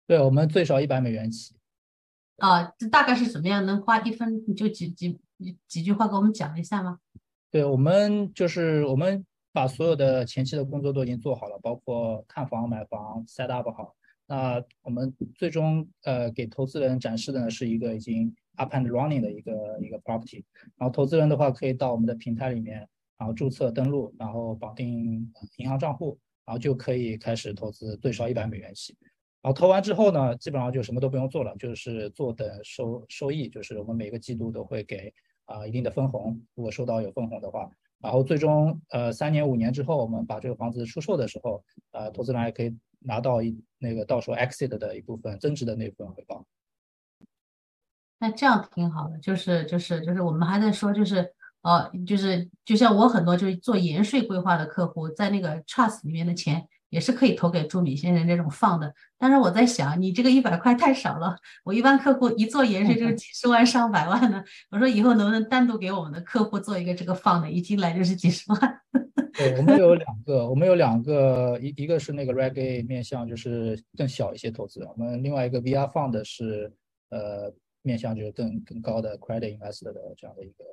对，我们最少一百美元起。
啊，这大概是怎么样？能花一分就几几？几句话给我们讲一下吗？
对我们就是我们把所有的前期的工作都已经做好了，包括看房、买房、set up 好。那我们最终呃给投资人展示的呢是一个已经 up and running 的一个一个 property。然后投资人的话可以到我们的平台里面，然后注册登录，然后绑定银行账户，然后就可以开始投资，最少一百美元起。然后投完之后呢，基本上就什么都不用做了，就是坐等收收益，就是我们每个季度都会给。啊，一定的分红，如果收到有分红的话，然后最终呃三年五年之后，我们把这个房子出售的时候，呃，投资人还可以拿到一那个到时候 exit 的一部分增值的那部分回报。
那这样挺好的，就是就是就是我们还在说，就是呃，就是就像我很多就是做延税规划的客户，在那个 trust 里面的钱。也是可以投给朱敏先生这种放的，但是我在想，你这个一百块太少了。我一般客户一做延伸就是几十万上百万的，我说以后能不能单独给我们的客户做一个这个放的，一进来就是几十万。
对，我们有两个，我们有两个，一一个是那个 Reg A 面向就是更小一些投资人，我们另外一个 VR 放的是呃面向就是更更高的 credit investor 的这样的一个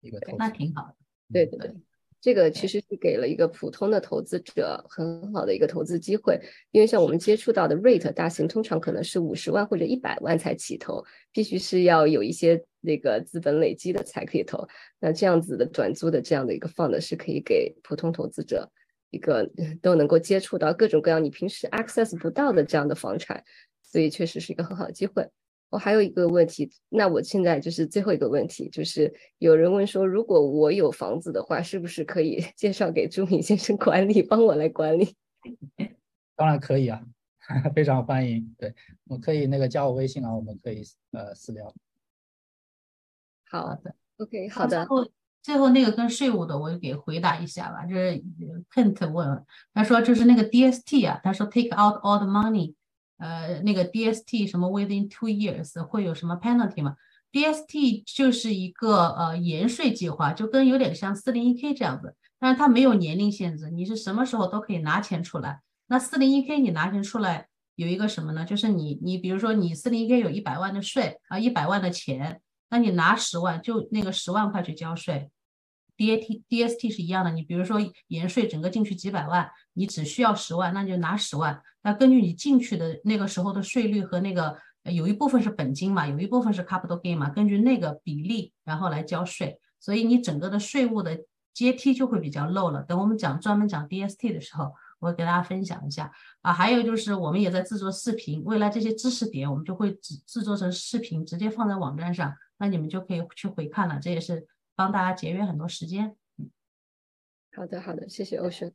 一个投资。
那挺好的。
对对对。这个其实是给了一个普通的投资者很好的一个投资机会，因为像我们接触到的 REIT 大型，通常可能是五十万或者一百万才起投，必须是要有一些那个资本累积的才可以投。那这样子的转租的这样的一个 fund 是可以给普通投资者一个都能够接触到各种各样你平时 access 不到的这样的房产，所以确实是一个很好的机会。我还有一个问题，那我现在就是最后一个问题，就是有人问说，如果我有房子的话，是不是可以 介绍给朱敏先生管理，帮我来管理？
当然可以啊，非常欢迎。对我可以那个加我微信啊，我们可以呃私聊。
好的，OK，好的。
最后最后那个跟税务的，我给回答一下吧。就是 Kent 问，他说就是那个 DST 啊，他说 Take out all the money。呃，那个 DST 什么 within two years 会有什么 penalty 吗？DST 就是一个呃延税计划，就跟有点像四零一 K 这样子，但是它没有年龄限制，你是什么时候都可以拿钱出来。那四零一 K 你拿钱出来有一个什么呢？就是你你比如说你四零一 K 有一百万的税啊，一百万的钱，那你拿十万就那个十万块去交税。DAT DST 是一样的，你比如说延税整个进去几百万，你只需要十万，那就拿十万。那根据你进去的那个时候的税率和那个有一部分是本金嘛，有一部分是 capital gain 嘛，根据那个比例然后来交税，所以你整个的税务的阶梯就会比较漏了。等我们讲专门讲 DST 的时候，我给大家分享一下啊。还有就是我们也在制作视频，未来这些知识点我们就会制制作成视频，直接放在网站上，那你们就可以去回看了。这也是。帮大家节约很多时间。
好的，好的，谢谢 Ocean。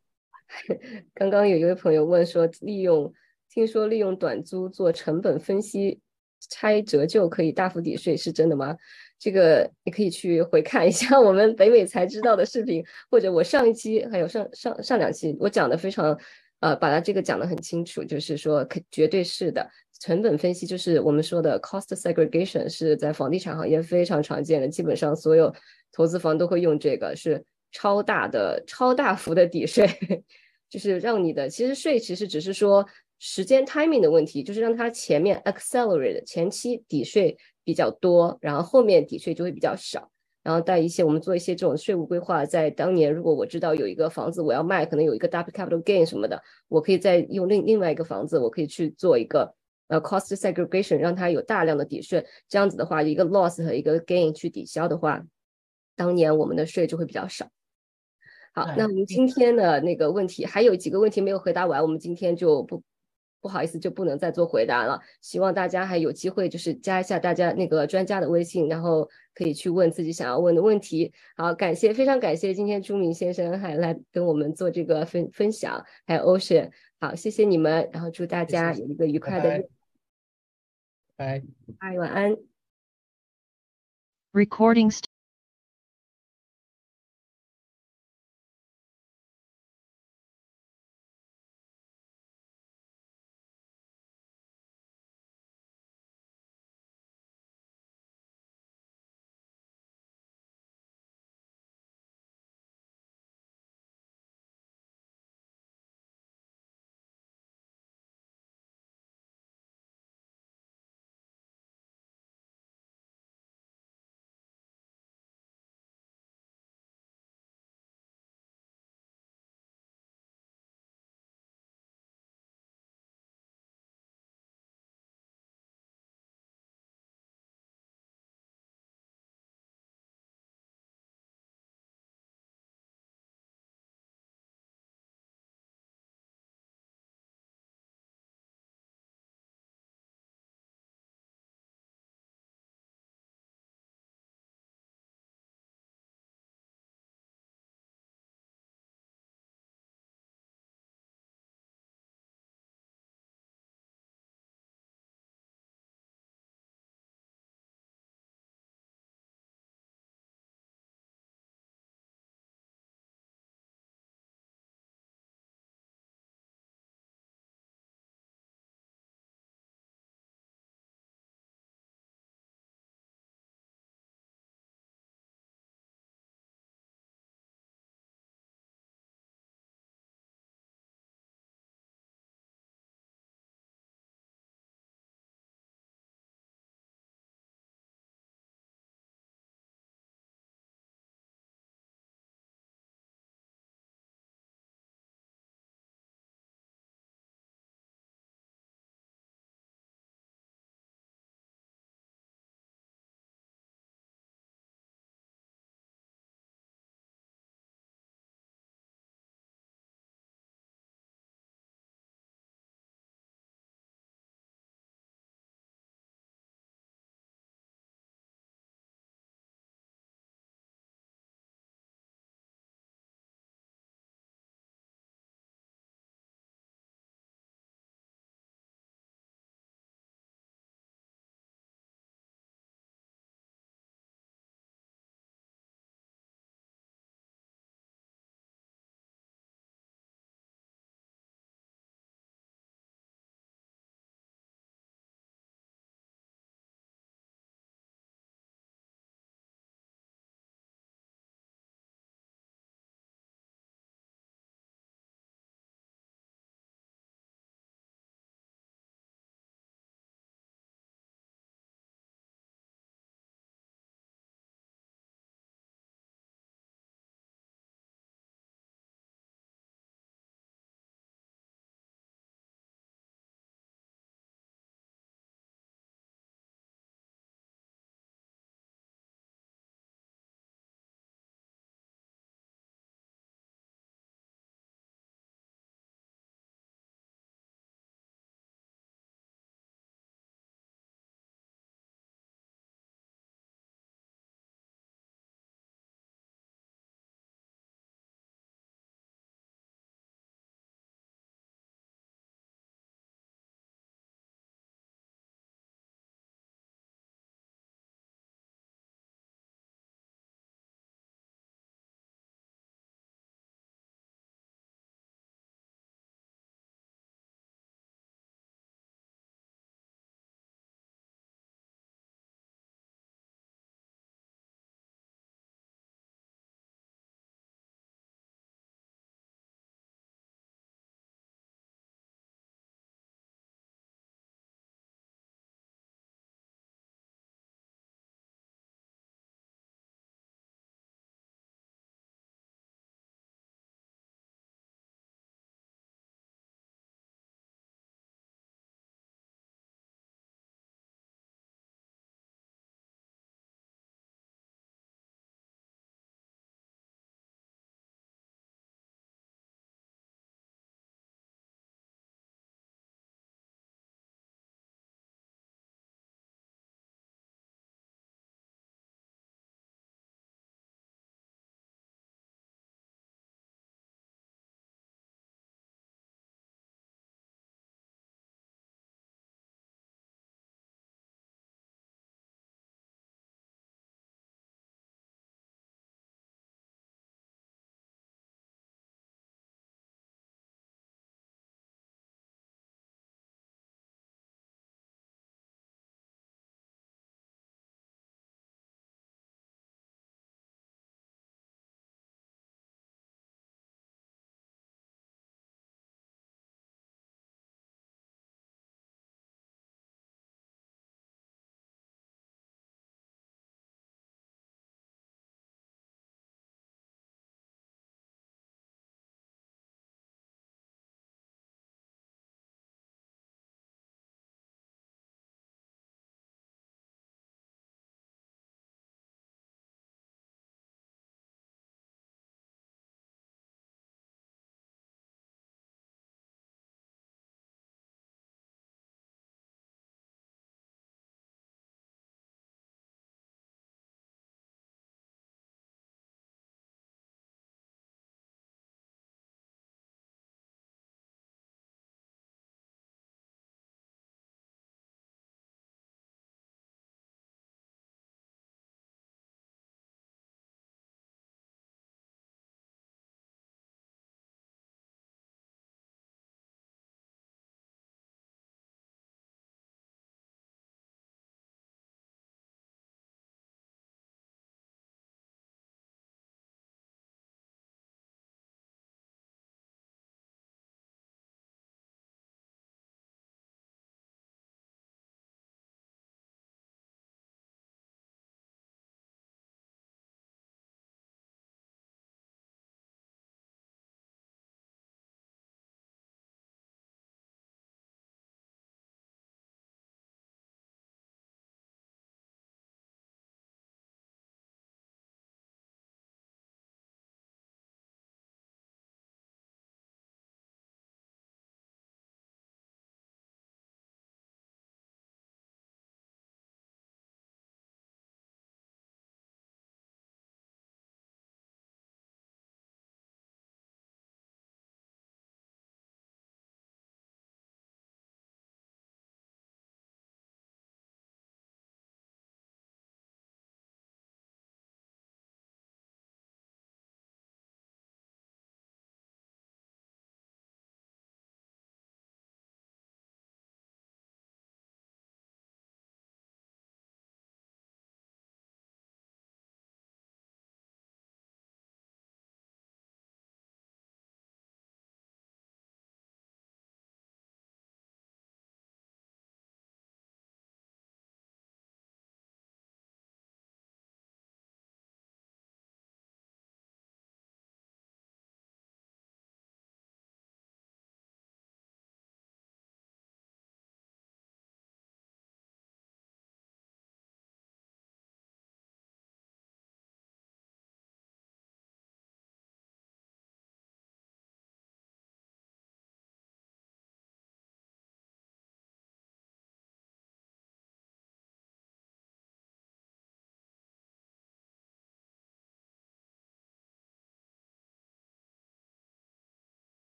刚刚有一位朋友问说，利用听说利用短租做成本分析拆折旧可以大幅抵税，是真的吗？这个你可以去回看一下我们北美才知道的视频，或者我上一期还有上上上两期我讲的非常呃，把它这个讲的很清楚，就是说可绝对是的。成本分析就是我们说的 cost segregation，是在房地产行业非常常见的，基本上所有投资房都会用这个，是超大的、超大幅的抵税，就是让你的其实税其实只是说时间 timing 的问题，就是让它前面 accelerate 前期抵税比较多，然后后面抵税就会比较少。然后带一些我们做一些这种税务规划，在当年如果我知道有一个房子我要卖，可能有一个 double capital gain 什么的，我可以再用另另外一个房子，我可以去做一个。呃，cost segregation 让它有大量的抵税，这样子的话，一个 loss 和一个 gain 去抵消的话，当年我们的税就会比较少。好，那我们今天的那个问题还有几个问题没有回答完，我们今天就不不好意思就不能再做回答了。希望大家还有机会，就是加一下大家那个专家的微信，然后可以去问自己想要问的问题。好，感谢，非常感谢今天朱明先生还来跟我们做这个分分享，还有 Ocean，好，谢谢你们，然后祝大家有一个愉快的。
拜
拜，晚安。
Recordings